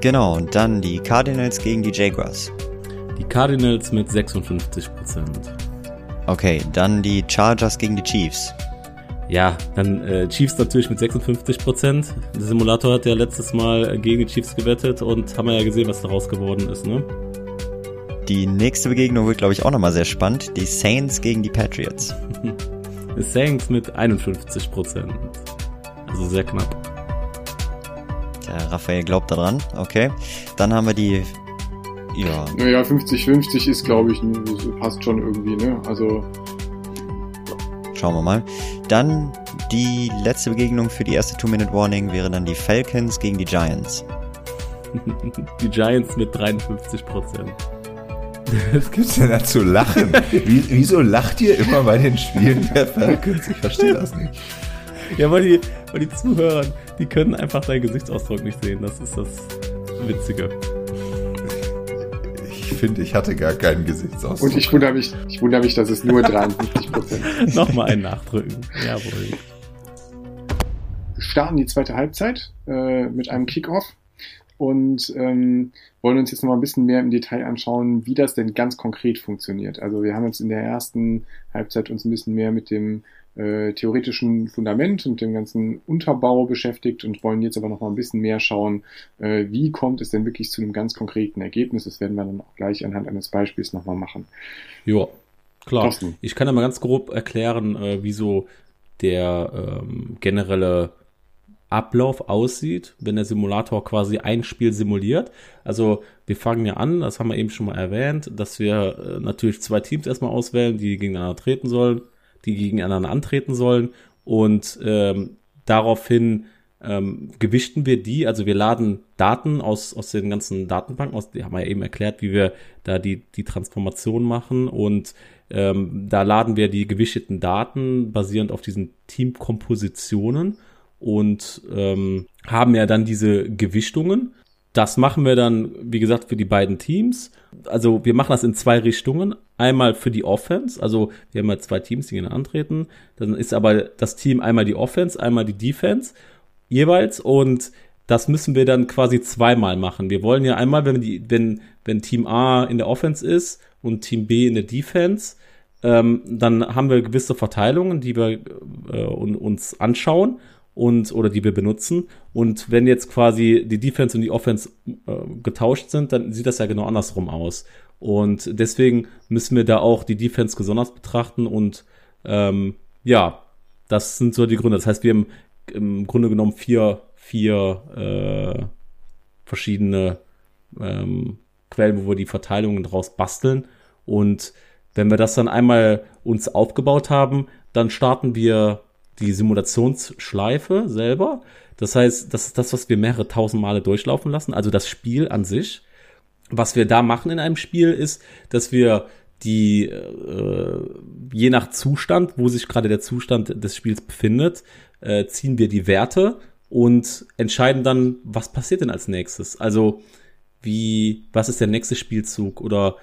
Genau, und dann die Cardinals gegen die Jaguars. Die Cardinals mit 56 Prozent. Okay, dann die Chargers gegen die Chiefs. Ja, dann äh, Chiefs natürlich mit 56 Prozent. Der Simulator hat ja letztes Mal gegen die Chiefs gewettet und haben wir ja gesehen, was daraus geworden ist, ne? Die nächste Begegnung wird, glaube ich, auch nochmal sehr spannend. Die Saints gegen die Patriots. die Saints mit 51 Prozent. Also sehr knapp. Der Raphael glaubt daran. Okay. Dann haben wir die. Ja. Naja, 50-50 ist, glaube ich, passt schon irgendwie, ne? Also Schauen wir mal. Dann die letzte Begegnung für die erste Two-Minute-Warning wäre dann die Falcons gegen die Giants. Die Giants mit 53 Prozent. Was gibt's denn da zu lachen? Wie, wieso lacht ihr immer bei den Spielen der Falcons? Ich verstehe das nicht. Ja, weil die, weil die Zuhörer, die können einfach deinen Gesichtsausdruck nicht sehen. Das ist das Witzige finde, ich hatte gar keinen Gesichtsausdruck. Und ich wundere mich, ich wundere mich, dass es nur 53 Prozent Nochmal ein Nachdrücken. Jawohl. Wir starten die zweite Halbzeit äh, mit einem Kickoff und ähm, wollen uns jetzt noch mal ein bisschen mehr im Detail anschauen, wie das denn ganz konkret funktioniert. Also wir haben uns in der ersten Halbzeit uns ein bisschen mehr mit dem äh, theoretischen Fundament und dem ganzen Unterbau beschäftigt und wollen jetzt aber noch mal ein bisschen mehr schauen, äh, wie kommt es denn wirklich zu einem ganz konkreten Ergebnis. Das werden wir dann auch gleich anhand eines Beispiels noch mal machen. Ja, klar. Kosten. Ich kann ja mal ganz grob erklären, äh, wieso der ähm, generelle Ablauf aussieht, wenn der Simulator quasi ein Spiel simuliert. Also wir fangen ja an, das haben wir eben schon mal erwähnt, dass wir äh, natürlich zwei Teams erstmal auswählen, die gegeneinander treten sollen die gegeneinander antreten sollen. Und ähm, daraufhin ähm, gewichten wir die, also wir laden Daten aus, aus den ganzen Datenbanken, aus, die haben wir ja eben erklärt, wie wir da die, die Transformation machen und ähm, da laden wir die gewichteten Daten basierend auf diesen Teamkompositionen und ähm, haben ja dann diese Gewichtungen. Das machen wir dann, wie gesagt, für die beiden Teams. Also wir machen das in zwei Richtungen einmal für die Offense, also wir haben ja zwei Teams, die gegeneinander antreten, dann ist aber das Team einmal die Offense, einmal die Defense jeweils und das müssen wir dann quasi zweimal machen. Wir wollen ja einmal, wenn, die, wenn, wenn Team A in der Offense ist und Team B in der Defense, ähm, dann haben wir gewisse Verteilungen, die wir äh, uns anschauen und oder die wir benutzen. Und wenn jetzt quasi die Defense und die Offense äh, getauscht sind, dann sieht das ja genau andersrum aus. Und deswegen müssen wir da auch die Defense gesondert betrachten und ähm, ja, das sind so die Gründe. Das heißt, wir haben im Grunde genommen vier, vier äh, verschiedene ähm, Quellen, wo wir die Verteilungen draus basteln. Und wenn wir das dann einmal uns aufgebaut haben, dann starten wir die Simulationsschleife selber. Das heißt, das ist das, was wir mehrere tausend Male durchlaufen lassen, also das Spiel an sich. Was wir da machen in einem Spiel ist, dass wir die äh, je nach Zustand, wo sich gerade der Zustand des Spiels befindet, äh, ziehen wir die Werte und entscheiden dann, was passiert denn als nächstes. Also wie, was ist der nächste Spielzug oder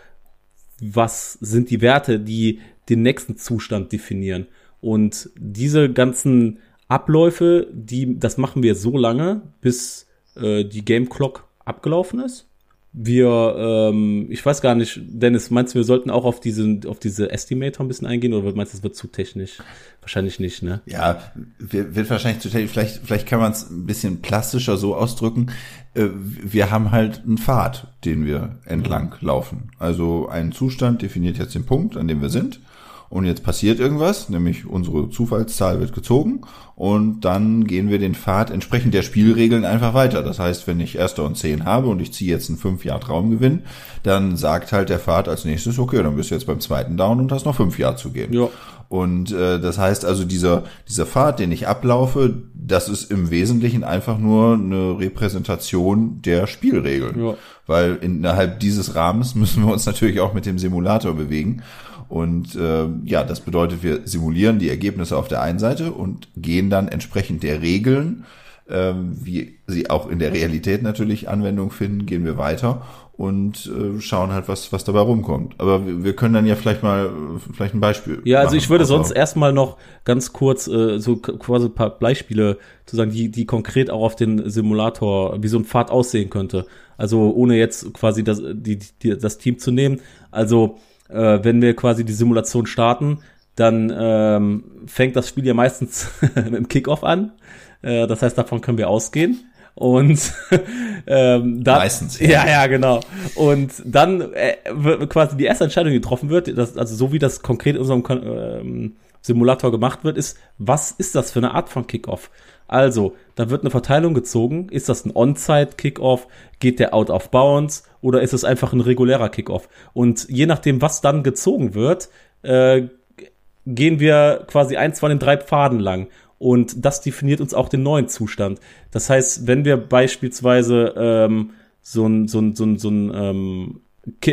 was sind die Werte, die den nächsten Zustand definieren. Und diese ganzen Abläufe, die, das machen wir so lange, bis äh, die Game Clock abgelaufen ist. Wir, ähm, ich weiß gar nicht, Dennis, meinst du, wir sollten auch auf diese, auf diese Estimator ein bisschen eingehen oder meinst du, das wird zu technisch? Wahrscheinlich nicht, ne? Ja, wird wahrscheinlich zu technisch. Vielleicht, vielleicht kann man es ein bisschen plastischer so ausdrücken. Äh, wir haben halt einen Pfad, den wir entlang laufen. Also ein Zustand definiert jetzt den Punkt, an dem wir sind und jetzt passiert irgendwas, nämlich unsere Zufallszahl wird gezogen und dann gehen wir den Pfad entsprechend der Spielregeln einfach weiter. Das heißt, wenn ich Erster und Zehn habe und ich ziehe jetzt einen 5 Yard Raumgewinn, dann sagt halt der Pfad als nächstes, okay, dann bist du jetzt beim zweiten Down und hast noch 5 Yard zu gehen. Ja. Und äh, das heißt also, dieser, dieser Pfad, den ich ablaufe, das ist im Wesentlichen einfach nur eine Repräsentation der Spielregeln. Ja. Weil innerhalb dieses Rahmens müssen wir uns natürlich auch mit dem Simulator bewegen. Und äh, ja, das bedeutet, wir simulieren die Ergebnisse auf der einen Seite und gehen dann entsprechend der Regeln, äh, wie sie auch in der Realität natürlich Anwendung finden, gehen wir weiter und äh, schauen halt, was, was dabei rumkommt. Aber wir, wir können dann ja vielleicht mal vielleicht ein Beispiel. Ja, also ich würde sonst erstmal noch ganz kurz äh, so quasi ein paar Beispiele zu sagen, die, die konkret auch auf den Simulator, wie so ein Pfad aussehen könnte. Also ohne jetzt quasi das, die, die, das Team zu nehmen. Also äh, wenn wir quasi die Simulation starten, dann ähm, fängt das Spiel ja meistens mit dem Kickoff an. Äh, das heißt, davon können wir ausgehen. Und ähm, dann, meistens ja. ja ja genau und dann äh, quasi die erste Entscheidung die getroffen wird das, also so wie das konkret in unserem ähm, Simulator gemacht wird ist was ist das für eine Art von Kickoff also, da wird eine Verteilung gezogen. Ist das ein On-Site-Kickoff? Geht der out of bounds? Oder ist es einfach ein regulärer Kickoff? Und je nachdem, was dann gezogen wird, äh, gehen wir quasi eins von den drei Pfaden lang. Und das definiert uns auch den neuen Zustand. Das heißt, wenn wir beispielsweise ähm, so ein so so so ein ähm,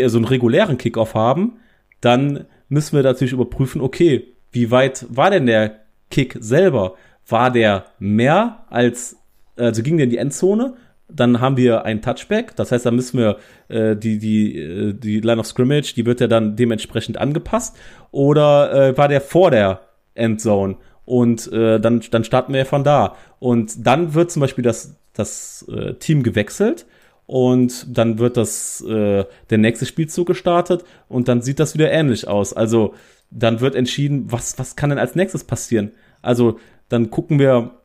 so einen regulären Kickoff haben, dann müssen wir natürlich überprüfen, okay, wie weit war denn der Kick selber? war der mehr als, also ging der in die Endzone, dann haben wir ein Touchback, das heißt, da müssen wir äh, die, die, äh, die Line of Scrimmage, die wird ja dann dementsprechend angepasst, oder äh, war der vor der Endzone? Und äh, dann, dann starten wir von da. Und dann wird zum Beispiel das, das äh, Team gewechselt und dann wird das äh, der nächste Spielzug gestartet und dann sieht das wieder ähnlich aus. Also dann wird entschieden, was, was kann denn als nächstes passieren? Also dann gucken wir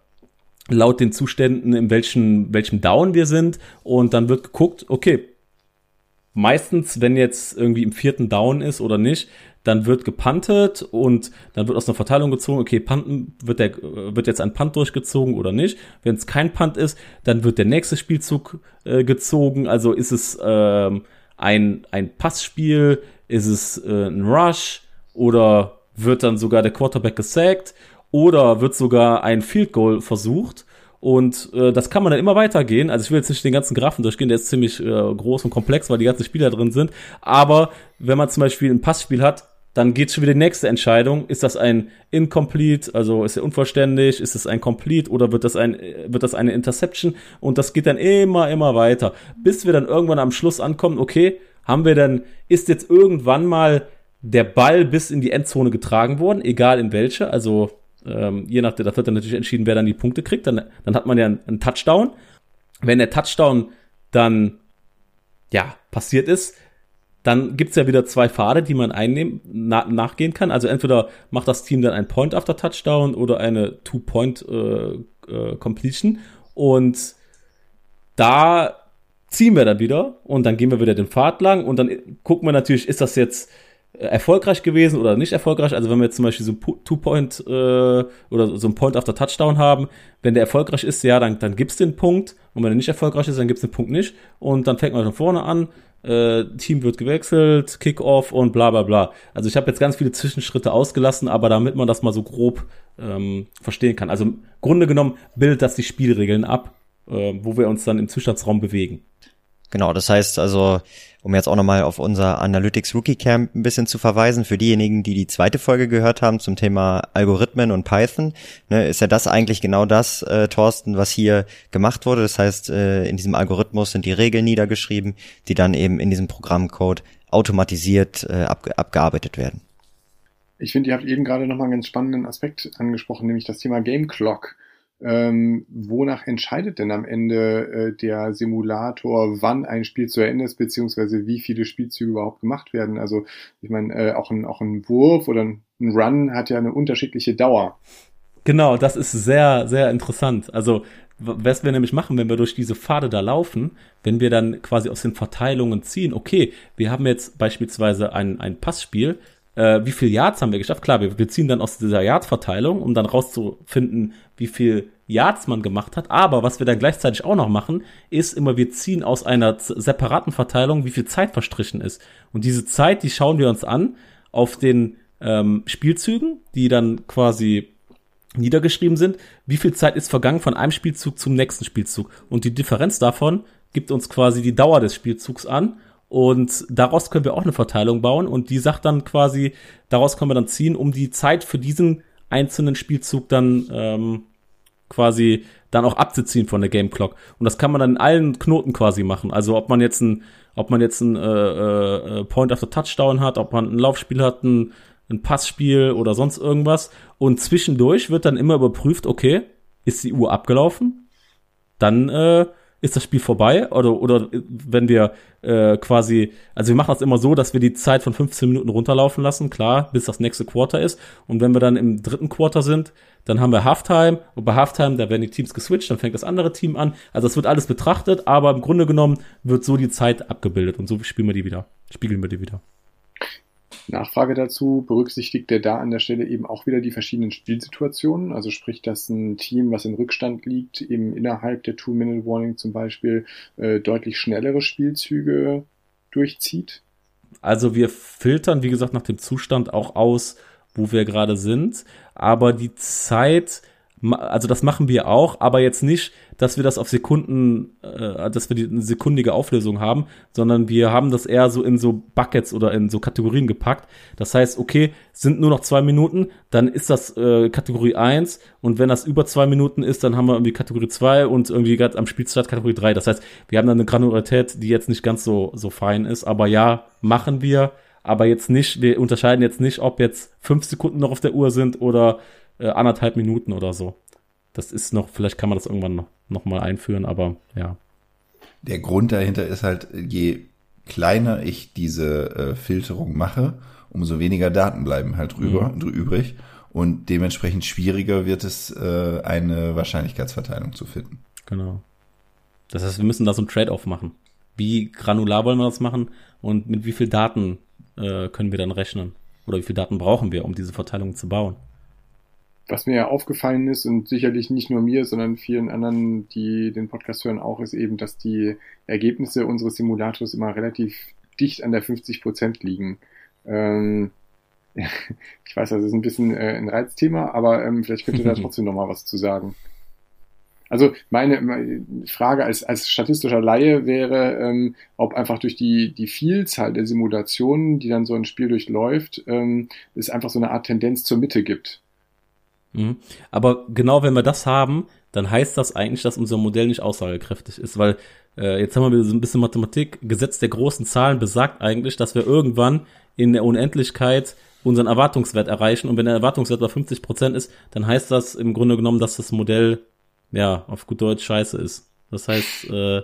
laut den Zuständen, in welchem, welchem Down wir sind. Und dann wird geguckt, okay, meistens, wenn jetzt irgendwie im vierten Down ist oder nicht, dann wird gepantet und dann wird aus einer Verteilung gezogen, okay, panten wird der wird jetzt ein Punt durchgezogen oder nicht. Wenn es kein Punt ist, dann wird der nächste Spielzug äh, gezogen. Also ist es ähm, ein ein Passspiel, ist es äh, ein Rush oder wird dann sogar der Quarterback gesackt oder wird sogar ein Field Goal versucht. Und äh, das kann man dann immer weitergehen. Also ich will jetzt nicht den ganzen Graphen durchgehen, der ist ziemlich äh, groß und komplex, weil die ganzen Spieler drin sind. Aber wenn man zum Beispiel ein Passspiel hat, dann geht schon wieder die nächste Entscheidung. Ist das ein Incomplete, also ist er unvollständig, ist es ein Complete oder wird das ein, wird das eine Interception? Und das geht dann immer, immer weiter. Bis wir dann irgendwann am Schluss ankommen, okay, haben wir dann, ist jetzt irgendwann mal der Ball bis in die Endzone getragen worden, egal in welche, also ähm, je nachdem, da wird dann natürlich entschieden, wer dann die Punkte kriegt. Dann, dann hat man ja einen, einen Touchdown. wenn der Touchdown dann ja passiert ist, dann gibt's ja wieder zwei Pfade, die man einnehmen, na, nachgehen kann. Also entweder macht das Team dann ein Point after Touchdown oder eine Two-Point äh, äh, Completion. Und da ziehen wir dann wieder und dann gehen wir wieder den Pfad lang und dann gucken wir natürlich, ist das jetzt erfolgreich gewesen oder nicht erfolgreich. Also wenn wir jetzt zum Beispiel so ein Two-Point äh, oder so ein Point after Touchdown haben, wenn der erfolgreich ist, ja, dann, dann gibt's den Punkt und wenn er nicht erfolgreich ist, dann gibt's den Punkt nicht und dann fängt man von vorne an, äh, Team wird gewechselt, Kickoff und bla bla bla. Also ich habe jetzt ganz viele Zwischenschritte ausgelassen, aber damit man das mal so grob ähm, verstehen kann. Also im Grunde genommen bildet das die Spielregeln ab, äh, wo wir uns dann im Zustandsraum bewegen. Genau, das heißt also, um jetzt auch nochmal auf unser Analytics Rookie Camp ein bisschen zu verweisen, für diejenigen, die die zweite Folge gehört haben zum Thema Algorithmen und Python, ne, ist ja das eigentlich genau das, äh, Thorsten, was hier gemacht wurde. Das heißt, äh, in diesem Algorithmus sind die Regeln niedergeschrieben, die dann eben in diesem Programmcode automatisiert äh, abge abgearbeitet werden. Ich finde, ihr habt eben gerade nochmal einen ganz spannenden Aspekt angesprochen, nämlich das Thema Game Clock. Ähm, wonach entscheidet denn am Ende äh, der Simulator, wann ein Spiel zu Ende ist, beziehungsweise wie viele Spielzüge überhaupt gemacht werden? Also ich meine, äh, auch, ein, auch ein Wurf oder ein Run hat ja eine unterschiedliche Dauer. Genau, das ist sehr, sehr interessant. Also was wir nämlich machen, wenn wir durch diese Pfade da laufen, wenn wir dann quasi aus den Verteilungen ziehen, okay, wir haben jetzt beispielsweise ein, ein Passspiel, äh, wie viel Yards haben wir geschafft? Klar, wir, wir ziehen dann aus dieser Yard-Verteilung, um dann rauszufinden, wie viel Yards man gemacht hat. Aber was wir dann gleichzeitig auch noch machen, ist immer, wir ziehen aus einer separaten Verteilung, wie viel Zeit verstrichen ist. Und diese Zeit, die schauen wir uns an auf den ähm, Spielzügen, die dann quasi niedergeschrieben sind. Wie viel Zeit ist vergangen von einem Spielzug zum nächsten Spielzug? Und die Differenz davon gibt uns quasi die Dauer des Spielzugs an. Und daraus können wir auch eine Verteilung bauen. Und die sagt dann quasi, daraus können wir dann ziehen, um die Zeit für diesen einzelnen Spielzug dann ähm, quasi dann auch abzuziehen von der Game Clock. Und das kann man dann in allen Knoten quasi machen. Also ob man jetzt ein, ob man jetzt ein äh, äh, Point after Touchdown hat, ob man ein Laufspiel hat, ein, ein Passspiel oder sonst irgendwas. Und zwischendurch wird dann immer überprüft, okay, ist die Uhr abgelaufen? Dann äh, ist das Spiel vorbei oder oder wenn wir äh, quasi, also wir machen das immer so, dass wir die Zeit von 15 Minuten runterlaufen lassen, klar, bis das nächste Quarter ist. Und wenn wir dann im dritten Quarter sind, dann haben wir Halftime und bei Halftime, da werden die Teams geswitcht, dann fängt das andere Team an. Also es wird alles betrachtet, aber im Grunde genommen wird so die Zeit abgebildet und so spielen wir die wieder, spiegeln wir die wieder. Nachfrage dazu, berücksichtigt der da an der Stelle eben auch wieder die verschiedenen Spielsituationen? Also sprich, dass ein Team, was im Rückstand liegt, eben innerhalb der Two-Minute-Warning zum Beispiel äh, deutlich schnellere Spielzüge durchzieht? Also wir filtern, wie gesagt, nach dem Zustand auch aus, wo wir gerade sind, aber die Zeit also das machen wir auch, aber jetzt nicht, dass wir das auf Sekunden, äh, dass wir die eine sekundige Auflösung haben, sondern wir haben das eher so in so Buckets oder in so Kategorien gepackt. Das heißt, okay, sind nur noch zwei Minuten, dann ist das äh, Kategorie eins und wenn das über zwei Minuten ist, dann haben wir irgendwie Kategorie zwei und irgendwie gerade am Spielstart Kategorie drei. Das heißt, wir haben dann eine Granularität, die jetzt nicht ganz so, so fein ist, aber ja, machen wir, aber jetzt nicht, wir unterscheiden jetzt nicht, ob jetzt fünf Sekunden noch auf der Uhr sind oder äh, anderthalb Minuten oder so. Das ist noch, vielleicht kann man das irgendwann noch, noch mal einführen, aber ja. Der Grund dahinter ist halt, je kleiner ich diese äh, Filterung mache, umso weniger Daten bleiben halt drüber, mhm. übrig. Und dementsprechend schwieriger wird es, äh, eine Wahrscheinlichkeitsverteilung zu finden. Genau. Das heißt, wir müssen da so ein Trade-off machen. Wie granular wollen wir das machen und mit wie viel Daten äh, können wir dann rechnen? Oder wie viel Daten brauchen wir, um diese Verteilung zu bauen? Was mir ja aufgefallen ist und sicherlich nicht nur mir, sondern vielen anderen, die den Podcast hören, auch, ist eben, dass die Ergebnisse unseres Simulators immer relativ dicht an der 50 Prozent liegen. Ähm, ich weiß, das ist ein bisschen äh, ein Reizthema, aber ähm, vielleicht könnt ihr da trotzdem noch mal was zu sagen. Also meine, meine Frage als, als statistischer Laie wäre, ähm, ob einfach durch die, die Vielzahl der Simulationen, die dann so ein Spiel durchläuft, ähm, es einfach so eine Art Tendenz zur Mitte gibt. Mhm. Aber genau wenn wir das haben, dann heißt das eigentlich, dass unser Modell nicht aussagekräftig ist, weil äh, jetzt haben wir wieder so ein bisschen Mathematik. Gesetz der großen Zahlen besagt eigentlich, dass wir irgendwann in der Unendlichkeit unseren Erwartungswert erreichen. Und wenn der Erwartungswert bei 50 Prozent ist, dann heißt das im Grunde genommen, dass das Modell, ja, auf gut Deutsch scheiße ist. Das heißt, äh,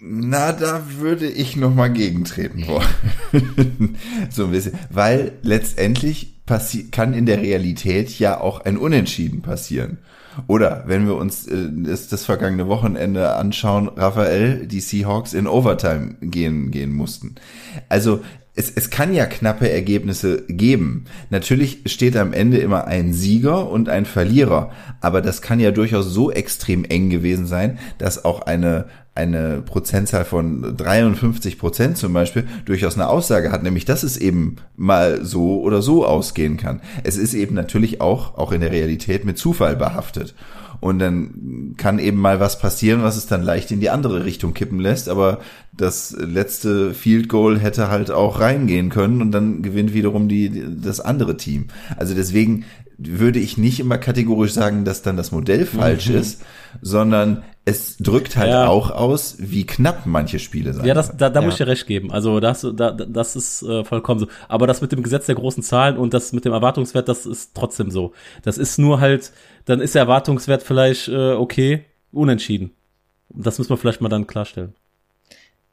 na, da würde ich noch mal gegentreten wollen. so ein bisschen, weil letztendlich passi kann in der Realität ja auch ein Unentschieden passieren. Oder wenn wir uns äh, das, das vergangene Wochenende anschauen, Raphael, die Seahawks in Overtime gehen gehen mussten. Also es, es kann ja knappe Ergebnisse geben. Natürlich steht am Ende immer ein Sieger und ein Verlierer, aber das kann ja durchaus so extrem eng gewesen sein, dass auch eine eine Prozentzahl von 53 Prozent zum Beispiel durchaus eine Aussage hat, nämlich dass es eben mal so oder so ausgehen kann. Es ist eben natürlich auch, auch in der Realität mit Zufall behaftet. Und dann kann eben mal was passieren, was es dann leicht in die andere Richtung kippen lässt. Aber das letzte Field Goal hätte halt auch reingehen können und dann gewinnt wiederum die, das andere Team. Also deswegen würde ich nicht immer kategorisch sagen, dass dann das Modell falsch mhm. ist, sondern es drückt halt ja. auch aus, wie knapp manche Spiele sind. Ja, das, da, da ja. muss ich dir recht geben. Also das, da, das ist äh, vollkommen so. Aber das mit dem Gesetz der großen Zahlen und das mit dem Erwartungswert, das ist trotzdem so. Das ist nur halt, dann ist der Erwartungswert vielleicht äh, okay, unentschieden. Das müssen wir vielleicht mal dann klarstellen.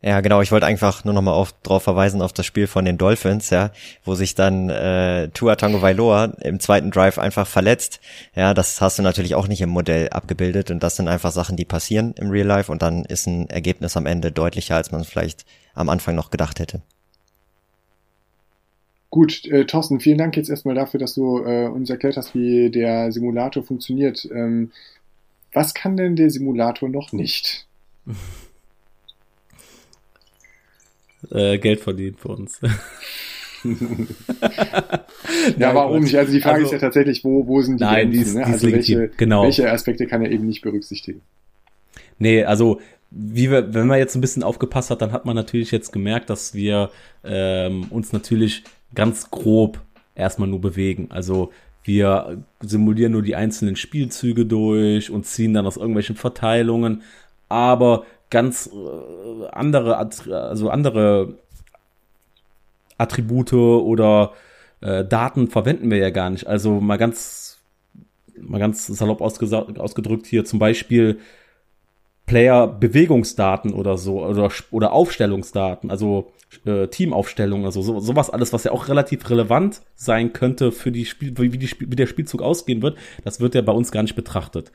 Ja, genau. Ich wollte einfach nur noch mal auf, drauf verweisen auf das Spiel von den Dolphins, ja, wo sich dann äh, Tua Tango Vailoa im zweiten Drive einfach verletzt. Ja, das hast du natürlich auch nicht im Modell abgebildet und das sind einfach Sachen, die passieren im Real Life und dann ist ein Ergebnis am Ende deutlicher, als man vielleicht am Anfang noch gedacht hätte. Gut, äh, Thorsten, vielen Dank jetzt erstmal dafür, dass du äh, uns erklärt hast, wie der Simulator funktioniert. Ähm, was kann denn der Simulator noch nicht? äh, Geld verdienen für uns. ja, warum nicht? Also die Frage also, ist ja tatsächlich, wo, wo sind die nein, Grenzen? Die ist, ne? Also welche, genau. welche Aspekte kann er eben nicht berücksichtigen? Nee, also wie wir, wenn man jetzt ein bisschen aufgepasst hat, dann hat man natürlich jetzt gemerkt, dass wir ähm, uns natürlich ganz grob erstmal nur bewegen. Also wir simulieren nur die einzelnen Spielzüge durch und ziehen dann aus irgendwelchen Verteilungen. Aber ganz äh, andere, also andere Attribute oder äh, Daten verwenden wir ja gar nicht. Also mal ganz, mal ganz salopp ausgedrückt hier zum Beispiel Player-Bewegungsdaten oder so oder, oder Aufstellungsdaten, also äh, Teamaufstellung, also so, sowas alles, was ja auch relativ relevant sein könnte für die Spiel, wie, die, wie der Spielzug ausgehen wird, das wird ja bei uns gar nicht betrachtet.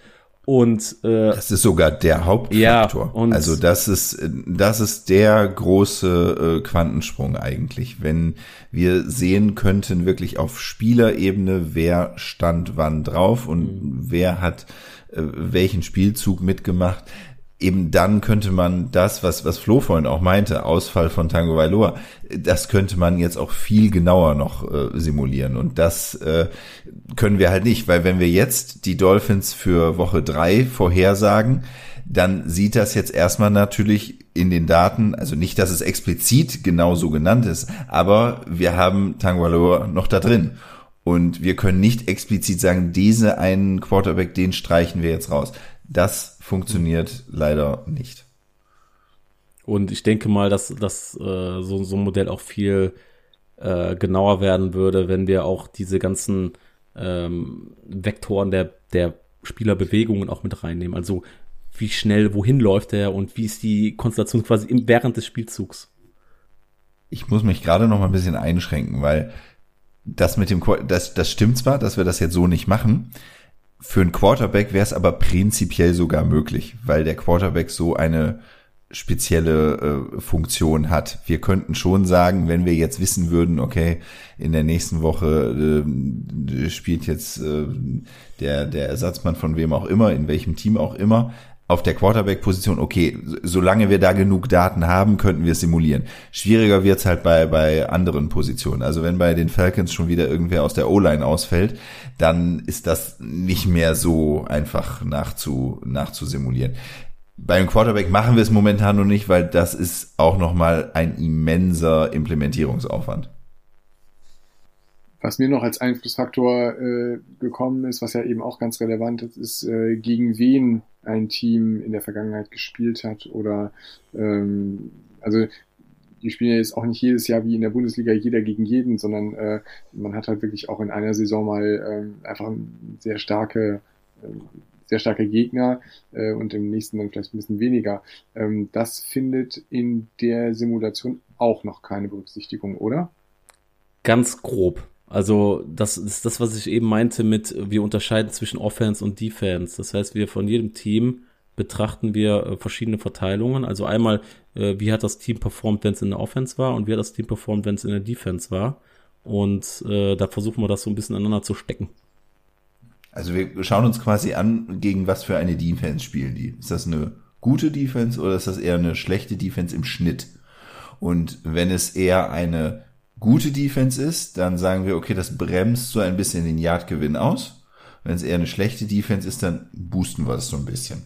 Und äh, das ist sogar der Hauptfaktor. Ja, also das ist das ist der große äh, Quantensprung eigentlich, wenn wir sehen könnten wirklich auf Spielerebene, wer stand wann drauf und mhm. wer hat äh, welchen Spielzug mitgemacht eben dann könnte man das, was, was Flo vorhin auch meinte, Ausfall von Tango Vailoa, das könnte man jetzt auch viel genauer noch äh, simulieren. Und das äh, können wir halt nicht, weil wenn wir jetzt die Dolphins für Woche drei vorhersagen, dann sieht das jetzt erstmal natürlich in den Daten, also nicht, dass es explizit genau so genannt ist, aber wir haben Tango Vailoa noch da drin. Und wir können nicht explizit sagen, diese einen Quarterback, den streichen wir jetzt raus. Das funktioniert leider nicht. Und ich denke mal, dass, dass äh, so, so ein Modell auch viel äh, genauer werden würde, wenn wir auch diese ganzen ähm, Vektoren der, der Spielerbewegungen auch mit reinnehmen. Also wie schnell, wohin läuft er und wie ist die Konstellation quasi im, während des Spielzugs. Ich muss mich gerade noch mal ein bisschen einschränken, weil das mit dem, das, das stimmt zwar, dass wir das jetzt so nicht machen, für einen Quarterback wäre es aber prinzipiell sogar möglich, weil der Quarterback so eine spezielle äh, Funktion hat. Wir könnten schon sagen, wenn wir jetzt wissen würden, okay, in der nächsten Woche äh, spielt jetzt äh, der, der Ersatzmann von wem auch immer, in welchem Team auch immer, auf der Quarterback-Position, okay, solange wir da genug Daten haben, könnten wir simulieren. Schwieriger wird's halt bei, bei anderen Positionen. Also wenn bei den Falcons schon wieder irgendwer aus der O-Line ausfällt, dann ist das nicht mehr so einfach nachzu, nachzusimulieren. Beim Quarterback machen wir es momentan noch nicht, weil das ist auch nochmal ein immenser Implementierungsaufwand. Was mir noch als Einflussfaktor äh, gekommen ist, was ja eben auch ganz relevant ist, ist, äh, gegen wen ein Team in der Vergangenheit gespielt hat oder ähm, also die spielen ja jetzt auch nicht jedes Jahr wie in der Bundesliga jeder gegen jeden, sondern äh, man hat halt wirklich auch in einer Saison mal ähm, einfach sehr starke, äh, sehr starke Gegner äh, und im nächsten dann vielleicht ein bisschen weniger. Ähm, das findet in der Simulation auch noch keine Berücksichtigung, oder? Ganz grob. Also das ist das, was ich eben meinte mit, wir unterscheiden zwischen Offense und Defense. Das heißt, wir von jedem Team betrachten wir äh, verschiedene Verteilungen. Also einmal, äh, wie hat das Team performt, wenn es in der Offense war und wie hat das Team performt, wenn es in der Defense war. Und äh, da versuchen wir das so ein bisschen aneinander zu stecken. Also wir schauen uns quasi an, gegen was für eine Defense spielen die. Ist das eine gute Defense oder ist das eher eine schlechte Defense im Schnitt? Und wenn es eher eine gute Defense ist, dann sagen wir, okay, das bremst so ein bisschen den Yardgewinn aus. Wenn es eher eine schlechte Defense ist, dann boosten wir es so ein bisschen.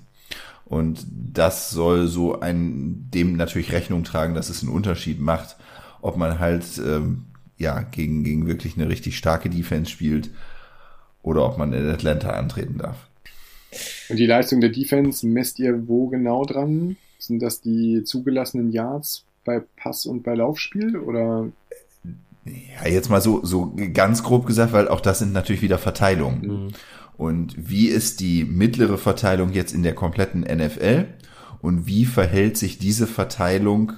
Und das soll so ein, dem natürlich Rechnung tragen, dass es einen Unterschied macht, ob man halt ähm, ja gegen, gegen wirklich eine richtig starke Defense spielt oder ob man in Atlanta antreten darf. Und die Leistung der Defense messt ihr wo genau dran? Sind das die zugelassenen Yards bei Pass- und bei Laufspiel oder? Ja, jetzt mal so, so ganz grob gesagt, weil auch das sind natürlich wieder Verteilungen. Mhm. Und wie ist die mittlere Verteilung jetzt in der kompletten NFL? Und wie verhält sich diese Verteilung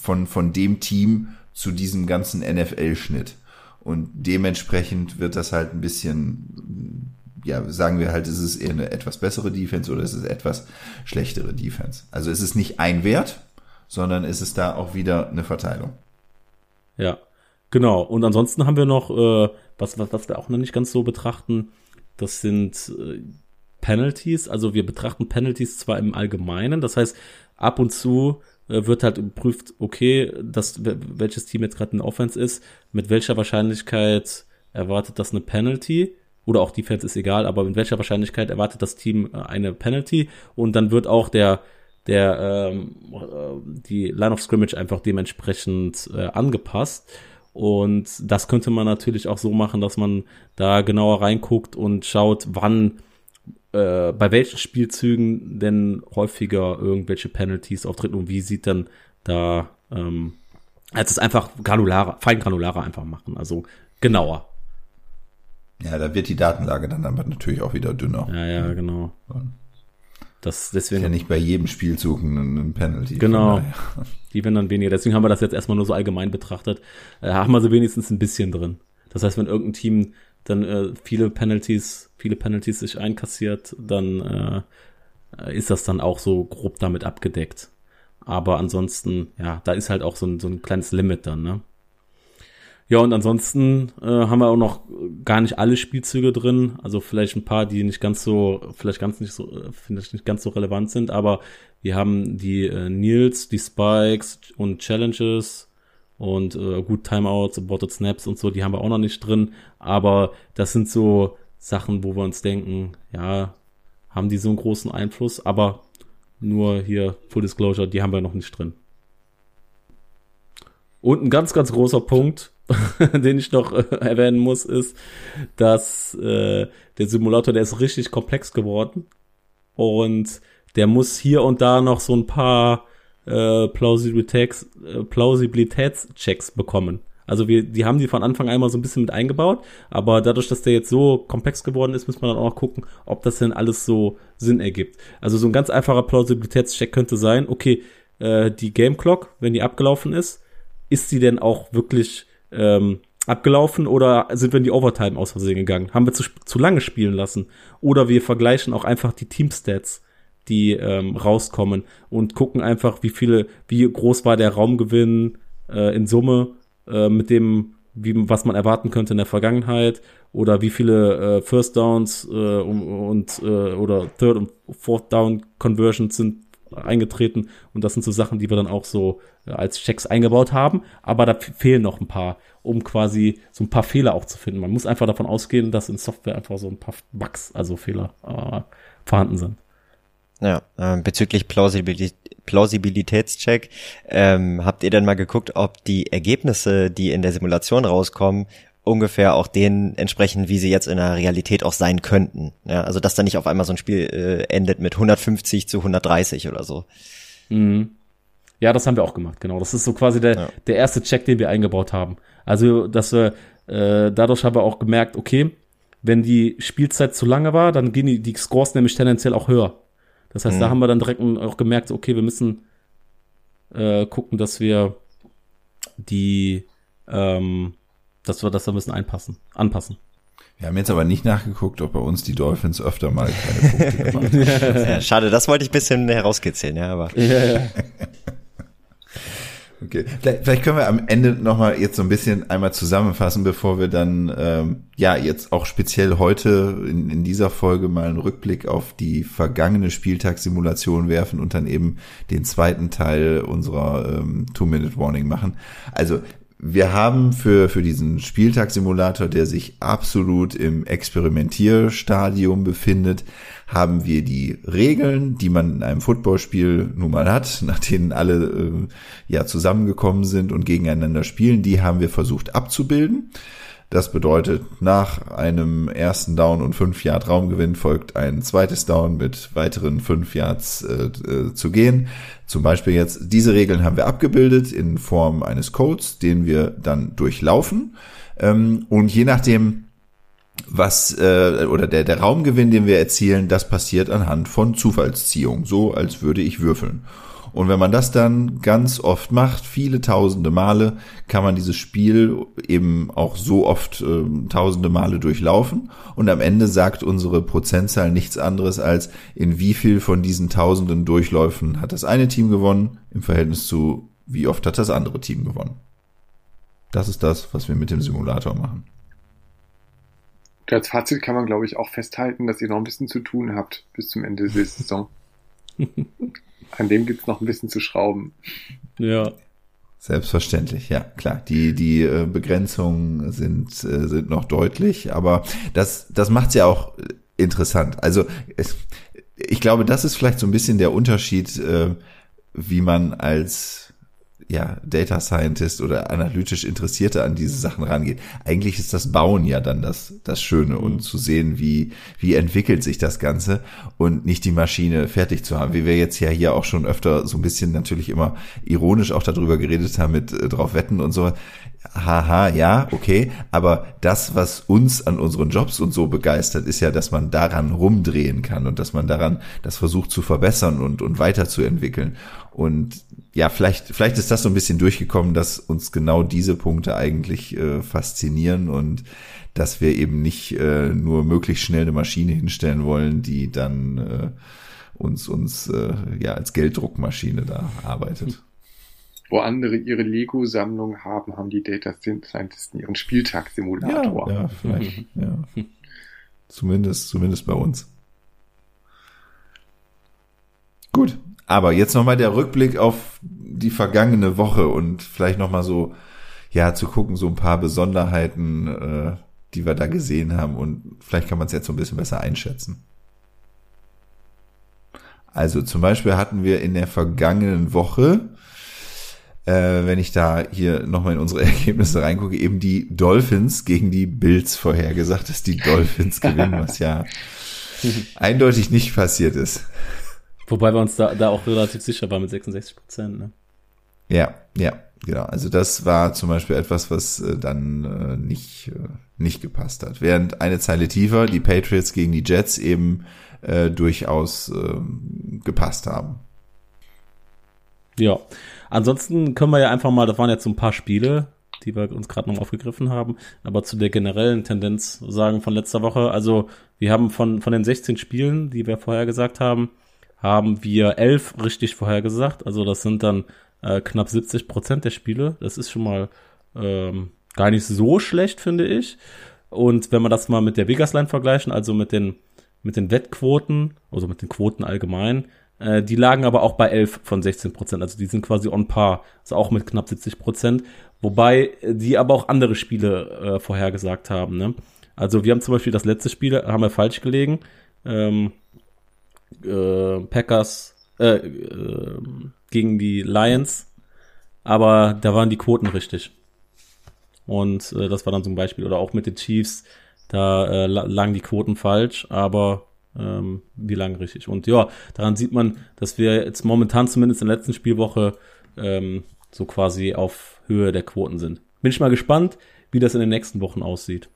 von, von dem Team zu diesem ganzen NFL-Schnitt? Und dementsprechend wird das halt ein bisschen, ja, sagen wir halt, ist es eher eine etwas bessere Defense oder ist es etwas schlechtere Defense? Also ist es nicht ein Wert, sondern ist es da auch wieder eine Verteilung. Ja, genau. Und ansonsten haben wir noch, äh, was, was, was wir auch noch nicht ganz so betrachten, das sind äh, Penalties. Also wir betrachten Penalties zwar im Allgemeinen, das heißt, ab und zu äh, wird halt geprüft, okay, das, welches Team jetzt gerade in Offense ist, mit welcher Wahrscheinlichkeit erwartet das eine Penalty oder auch Defense ist egal, aber mit welcher Wahrscheinlichkeit erwartet das Team äh, eine Penalty und dann wird auch der der ähm, äh, die Line of Scrimmage einfach dementsprechend äh, angepasst. Und das könnte man natürlich auch so machen, dass man da genauer reinguckt und schaut, wann äh, bei welchen Spielzügen denn häufiger irgendwelche Penalties auftreten und wie sieht dann da ähm, als es einfach granularer, fein granularer einfach machen, also genauer. Ja, da wird die Datenlage dann aber natürlich auch wieder dünner. Ja, ja, genau. Das deswegen. Ist ja nicht bei jedem Spielzug ein Penalty. Genau. Die werden dann weniger. Deswegen haben wir das jetzt erstmal nur so allgemein betrachtet. Äh, haben wir sie wenigstens ein bisschen drin. Das heißt, wenn irgendein Team dann äh, viele Penalties, viele Penalties sich einkassiert, dann äh, ist das dann auch so grob damit abgedeckt. Aber ansonsten, ja, da ist halt auch so ein, so ein kleines Limit dann, ne? Ja, und ansonsten äh, haben wir auch noch gar nicht alle Spielzüge drin. Also vielleicht ein paar, die nicht ganz so, vielleicht ganz nicht so, äh, vielleicht nicht ganz so relevant sind, aber wir haben die äh, Nils, die Spikes und Challenges und äh, gut Timeouts, Aborted Snaps und so, die haben wir auch noch nicht drin. Aber das sind so Sachen, wo wir uns denken, ja, haben die so einen großen Einfluss, aber nur hier Full Disclosure, die haben wir noch nicht drin. Und ein ganz, ganz großer Punkt, den ich noch äh, erwähnen muss, ist, dass äh, der Simulator, der ist richtig komplex geworden und der muss hier und da noch so ein paar äh, Plausibilitäts, äh, Plausibilitätschecks bekommen. Also wir, die haben die von Anfang einmal so ein bisschen mit eingebaut, aber dadurch, dass der jetzt so komplex geworden ist, muss man dann auch gucken, ob das denn alles so Sinn ergibt. Also so ein ganz einfacher Plausibilitätscheck könnte sein, okay, äh, die Game Clock, wenn die abgelaufen ist, ist sie denn auch wirklich ähm, abgelaufen oder sind wir in die Overtime aus Versehen gegangen? Haben wir zu, zu lange spielen lassen? Oder wir vergleichen auch einfach die Teamstats, die ähm, rauskommen und gucken einfach, wie viele, wie groß war der Raumgewinn äh, in Summe äh, mit dem, wie, was man erwarten könnte in der Vergangenheit oder wie viele äh, First Downs äh, und, äh, oder Third und Fourth Down Conversions sind eingetreten und das sind so Sachen, die wir dann auch so äh, als Checks eingebaut haben, aber da fehlen noch ein paar, um quasi so ein paar Fehler auch zu finden. Man muss einfach davon ausgehen, dass in Software einfach so ein paar Bugs, also Fehler äh, vorhanden sind. Ja, äh, bezüglich Plausibilität, Plausibilitätscheck, ähm, habt ihr denn mal geguckt, ob die Ergebnisse, die in der Simulation rauskommen, ungefähr auch denen entsprechen, wie sie jetzt in der Realität auch sein könnten. Ja, also dass da nicht auf einmal so ein Spiel äh, endet mit 150 zu 130 oder so. Mhm. Ja, das haben wir auch gemacht, genau. Das ist so quasi der, ja. der erste Check, den wir eingebaut haben. Also, dass wir, äh, dadurch haben wir auch gemerkt, okay, wenn die Spielzeit zu lange war, dann gehen die, die Scores nämlich tendenziell auch höher. Das heißt, mhm. da haben wir dann direkt auch gemerkt, okay, wir müssen äh, gucken, dass wir die, ähm, dass wir das da müssen einpassen, anpassen. Wir haben jetzt aber nicht nachgeguckt, ob bei uns die Dolphins öfter mal keine Punkte gemacht haben. ja, schade, das wollte ich ein bisschen herauskitzeln, ja, aber. Ja, ja. Okay, vielleicht, vielleicht können wir am Ende nochmal jetzt so ein bisschen einmal zusammenfassen, bevor wir dann, ähm, ja, jetzt auch speziell heute in, in dieser Folge mal einen Rückblick auf die vergangene Spieltagssimulation werfen und dann eben den zweiten Teil unserer ähm, Two-Minute-Warning machen. Also wir haben für, für diesen Spieltagssimulator, der sich absolut im Experimentierstadium befindet, haben wir die Regeln, die man in einem Footballspiel nun mal hat, nach denen alle äh, ja zusammengekommen sind und gegeneinander spielen, die haben wir versucht abzubilden. Das bedeutet, nach einem ersten Down und fünf Yard Raumgewinn folgt ein zweites Down mit weiteren fünf Yards äh, äh, zu gehen. Zum Beispiel jetzt, diese Regeln haben wir abgebildet in Form eines Codes, den wir dann durchlaufen. Ähm, und je nachdem, was äh, oder der, der Raumgewinn, den wir erzielen, das passiert anhand von Zufallsziehung, so als würde ich würfeln. Und wenn man das dann ganz oft macht, viele tausende Male, kann man dieses Spiel eben auch so oft äh, tausende Male durchlaufen. Und am Ende sagt unsere Prozentzahl nichts anderes als, in wie viel von diesen tausenden Durchläufen hat das eine Team gewonnen im Verhältnis zu, wie oft hat das andere Team gewonnen. Das ist das, was wir mit dem Simulator machen. als Fazit kann man, glaube ich, auch festhalten, dass ihr noch ein bisschen zu tun habt bis zum Ende der Saison. An dem gibt's noch ein bisschen zu schrauben. Ja. Selbstverständlich, ja, klar. Die, die äh, Begrenzungen sind, äh, sind noch deutlich, aber das, das macht's ja auch interessant. Also es, ich glaube, das ist vielleicht so ein bisschen der Unterschied, äh, wie man als ja, Data Scientist oder analytisch Interessierte an diese Sachen rangeht. Eigentlich ist das Bauen ja dann das, das Schöne und mhm. zu sehen, wie, wie entwickelt sich das Ganze und nicht die Maschine fertig zu haben, wie wir jetzt ja hier auch schon öfter so ein bisschen natürlich immer ironisch auch darüber geredet haben mit äh, drauf wetten und so. Haha, ja, okay, aber das, was uns an unseren Jobs und so begeistert, ist ja, dass man daran rumdrehen kann und dass man daran das versucht zu verbessern und, und weiterzuentwickeln. Und ja, vielleicht, vielleicht ist das so ein bisschen durchgekommen, dass uns genau diese Punkte eigentlich äh, faszinieren und dass wir eben nicht äh, nur möglichst schnell eine Maschine hinstellen wollen, die dann äh, uns, uns äh, ja als Gelddruckmaschine da arbeitet. Wo andere ihre Lego-Sammlung haben, haben die Data Scientisten ihren Spieltagssimulator. Ja, ja vielleicht. ja. Zumindest, zumindest bei uns. Gut, aber jetzt nochmal der Rückblick auf die vergangene Woche und vielleicht nochmal so, ja, zu gucken, so ein paar Besonderheiten, äh, die wir da gesehen haben und vielleicht kann man es jetzt so ein bisschen besser einschätzen. Also zum Beispiel hatten wir in der vergangenen Woche, äh, wenn ich da hier nochmal in unsere Ergebnisse reingucke, eben die Dolphins gegen die Bills vorhergesagt, dass die Dolphins gewinnen, was ja eindeutig nicht passiert ist. Wobei wir uns da, da auch relativ sicher waren mit 66 Prozent. Ne? Ja, ja, genau. Also das war zum Beispiel etwas, was äh, dann äh, nicht, äh, nicht gepasst hat. Während eine Zeile tiefer die Patriots gegen die Jets eben äh, durchaus äh, gepasst haben. Ja, ansonsten können wir ja einfach mal, das waren jetzt so ein paar Spiele, die wir uns gerade noch aufgegriffen haben, aber zu der generellen Tendenz sagen von letzter Woche. Also wir haben von, von den 16 Spielen, die wir vorher gesagt haben, haben wir elf richtig vorhergesagt. Also das sind dann äh, knapp 70 Prozent der Spiele. Das ist schon mal ähm, gar nicht so schlecht, finde ich. Und wenn wir das mal mit der Vegas-Line vergleichen, also mit den, mit den Wettquoten, also mit den Quoten allgemein, äh, die lagen aber auch bei 11 von 16 Prozent. Also die sind quasi on par. Also auch mit knapp 70 Prozent. Wobei die aber auch andere Spiele äh, vorhergesagt haben. Ne? Also wir haben zum Beispiel das letzte Spiel, haben wir falsch gelegen. Ähm, äh, Packers äh, äh, gegen die Lions, aber da waren die Quoten richtig. Und äh, das war dann zum Beispiel, oder auch mit den Chiefs, da äh, lagen die Quoten falsch, aber ähm, die lagen richtig. Und ja, daran sieht man, dass wir jetzt momentan zumindest in der letzten Spielwoche ähm, so quasi auf Höhe der Quoten sind. Bin ich mal gespannt, wie das in den nächsten Wochen aussieht.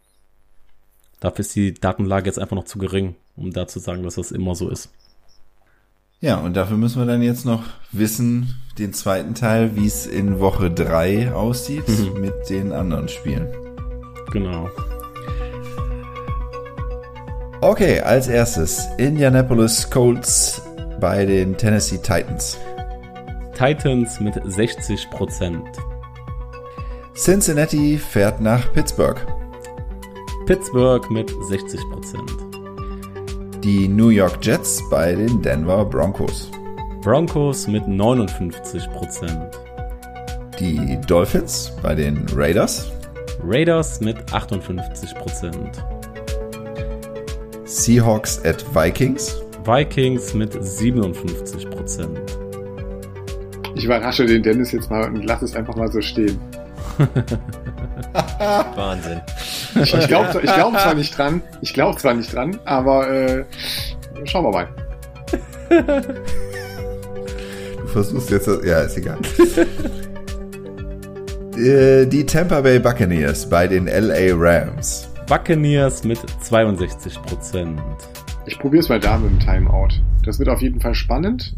Dafür ist die Datenlage jetzt einfach noch zu gering, um da zu sagen, dass das immer so ist. Ja, und dafür müssen wir dann jetzt noch wissen, den zweiten Teil, wie es in Woche drei aussieht Mhm. mit den anderen Spielen. Genau. Okay, als erstes Indianapolis Colts bei den Tennessee Titans. Titans mit 60 Prozent. Cincinnati fährt nach Pittsburgh. Pittsburgh mit 60 Prozent. Die New York Jets bei den Denver Broncos. Broncos mit 59 Prozent. Die Dolphins bei den Raiders. Raiders mit 58 Prozent. Seahawks at Vikings. Vikings mit 57 Prozent. Ich überrasche den Dennis jetzt mal und lasse es einfach mal so stehen. Wahnsinn. Ich, ich glaube ich glaub zwar nicht dran, ich glaube zwar nicht dran, aber äh, schauen wir mal. Du versuchst jetzt, das- ja, ist egal. Äh, Die Tampa Bay Buccaneers bei den LA Rams. Buccaneers mit 62 Prozent. Ich probiere es mal da mit dem Timeout. Das wird auf jeden Fall spannend.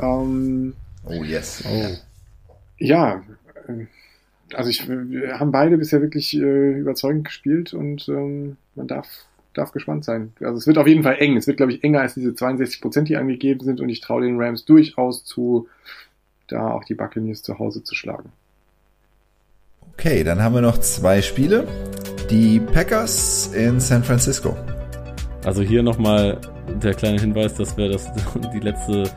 Ähm, Oh yes. Oh. ja, also ich, wir haben beide bisher wirklich äh, überzeugend gespielt und ähm, man darf, darf gespannt sein. Also es wird auf jeden Fall eng. Es wird, glaube ich, enger als diese 62 Prozent, die angegeben sind und ich traue den Rams durchaus zu, da auch die Buccaneers zu Hause zu schlagen. Okay, dann haben wir noch zwei Spiele. Die Packers in San Francisco. Also hier nochmal der kleine Hinweis, dass wir das die letzte,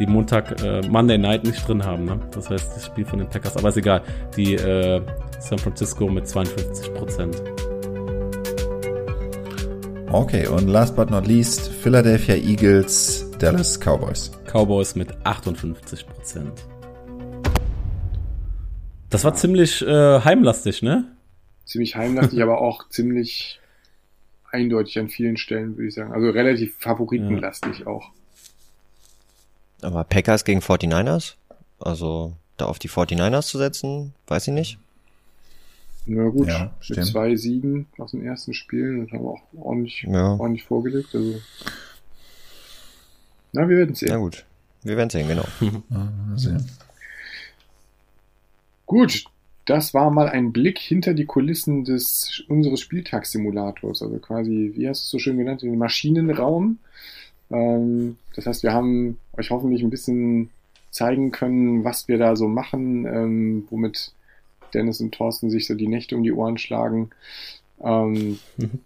die Montag äh, Monday Night nicht drin haben. Ne? Das heißt, das Spiel von den Packers. Aber ist egal. Die äh, San Francisco mit 52 Prozent. Okay, und last but not least, Philadelphia Eagles, Dallas Cowboys. Cowboys mit 58 Prozent. Das war ziemlich äh, heimlastig, ne? Ziemlich heimlastig, aber auch ziemlich eindeutig an vielen Stellen, würde ich sagen. Also relativ favoritenlastig auch. Aber Packers gegen 49ers? Also da auf die 49ers zu setzen, weiß ich nicht. Na gut, Ja, mit stimmt. zwei Siegen aus den ersten Spielen und haben auch ordentlich, Ja. ordentlich vorgelegt. Also, na, wir werden Na sehen. gut, wir werden sehen, genau. Sehen. Gut, das war mal ein Blick hinter die Kulissen des unseres Spieltagssimulators. Also quasi, wie hast du es so schön genannt, den Maschinenraum. Ähm, das heißt, wir haben euch hoffentlich ein bisschen zeigen können, was wir da so machen, ähm, womit Dennis und Thorsten sich so die Nächte um die Ohren schlagen. Ähm, Mhm.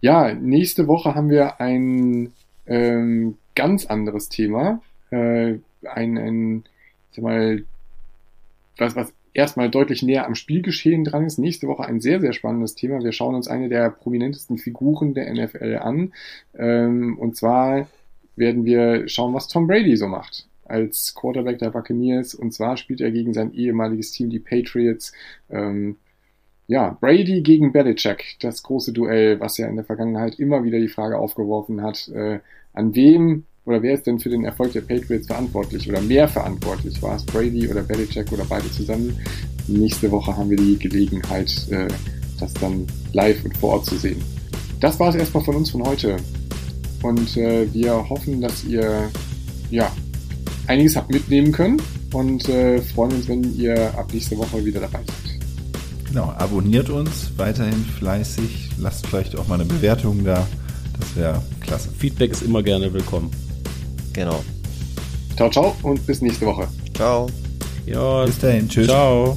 ja, nächste Woche haben wir ein ähm, ganz anderes Thema. Äh, ein, ein, ich sag mal, was, was erstmal deutlich näher am Spielgeschehen dran ist. Nächste Woche ein sehr, sehr spannendes Thema. Wir schauen uns eine der prominentesten Figuren der NFL an. Ähm, und zwar werden wir schauen, was Tom Brady so macht als Quarterback der Buccaneers. Und zwar spielt er gegen sein ehemaliges Team, die Patriots. Ähm, ja, Brady gegen Belichick, das große Duell, was ja in der Vergangenheit immer wieder die Frage aufgeworfen hat, äh, an wem oder wer ist denn für den Erfolg der Patriots verantwortlich oder mehr verantwortlich? War es Brady oder Belichick oder beide zusammen? Nächste Woche haben wir die Gelegenheit, äh, das dann live und vor Ort zu sehen. Das war es erstmal von uns von heute. Und äh, wir hoffen, dass ihr ja einiges habt mitnehmen können und äh, freuen uns, wenn ihr ab nächste Woche wieder dabei seid. Genau, abonniert uns weiterhin fleißig. Lasst vielleicht auch mal eine Bewertung da. Das wäre klasse. Feedback ist immer gerne willkommen. Genau. Ciao, ciao und bis nächste Woche. Ciao. Ja, Bis dahin, tschüss. ciao.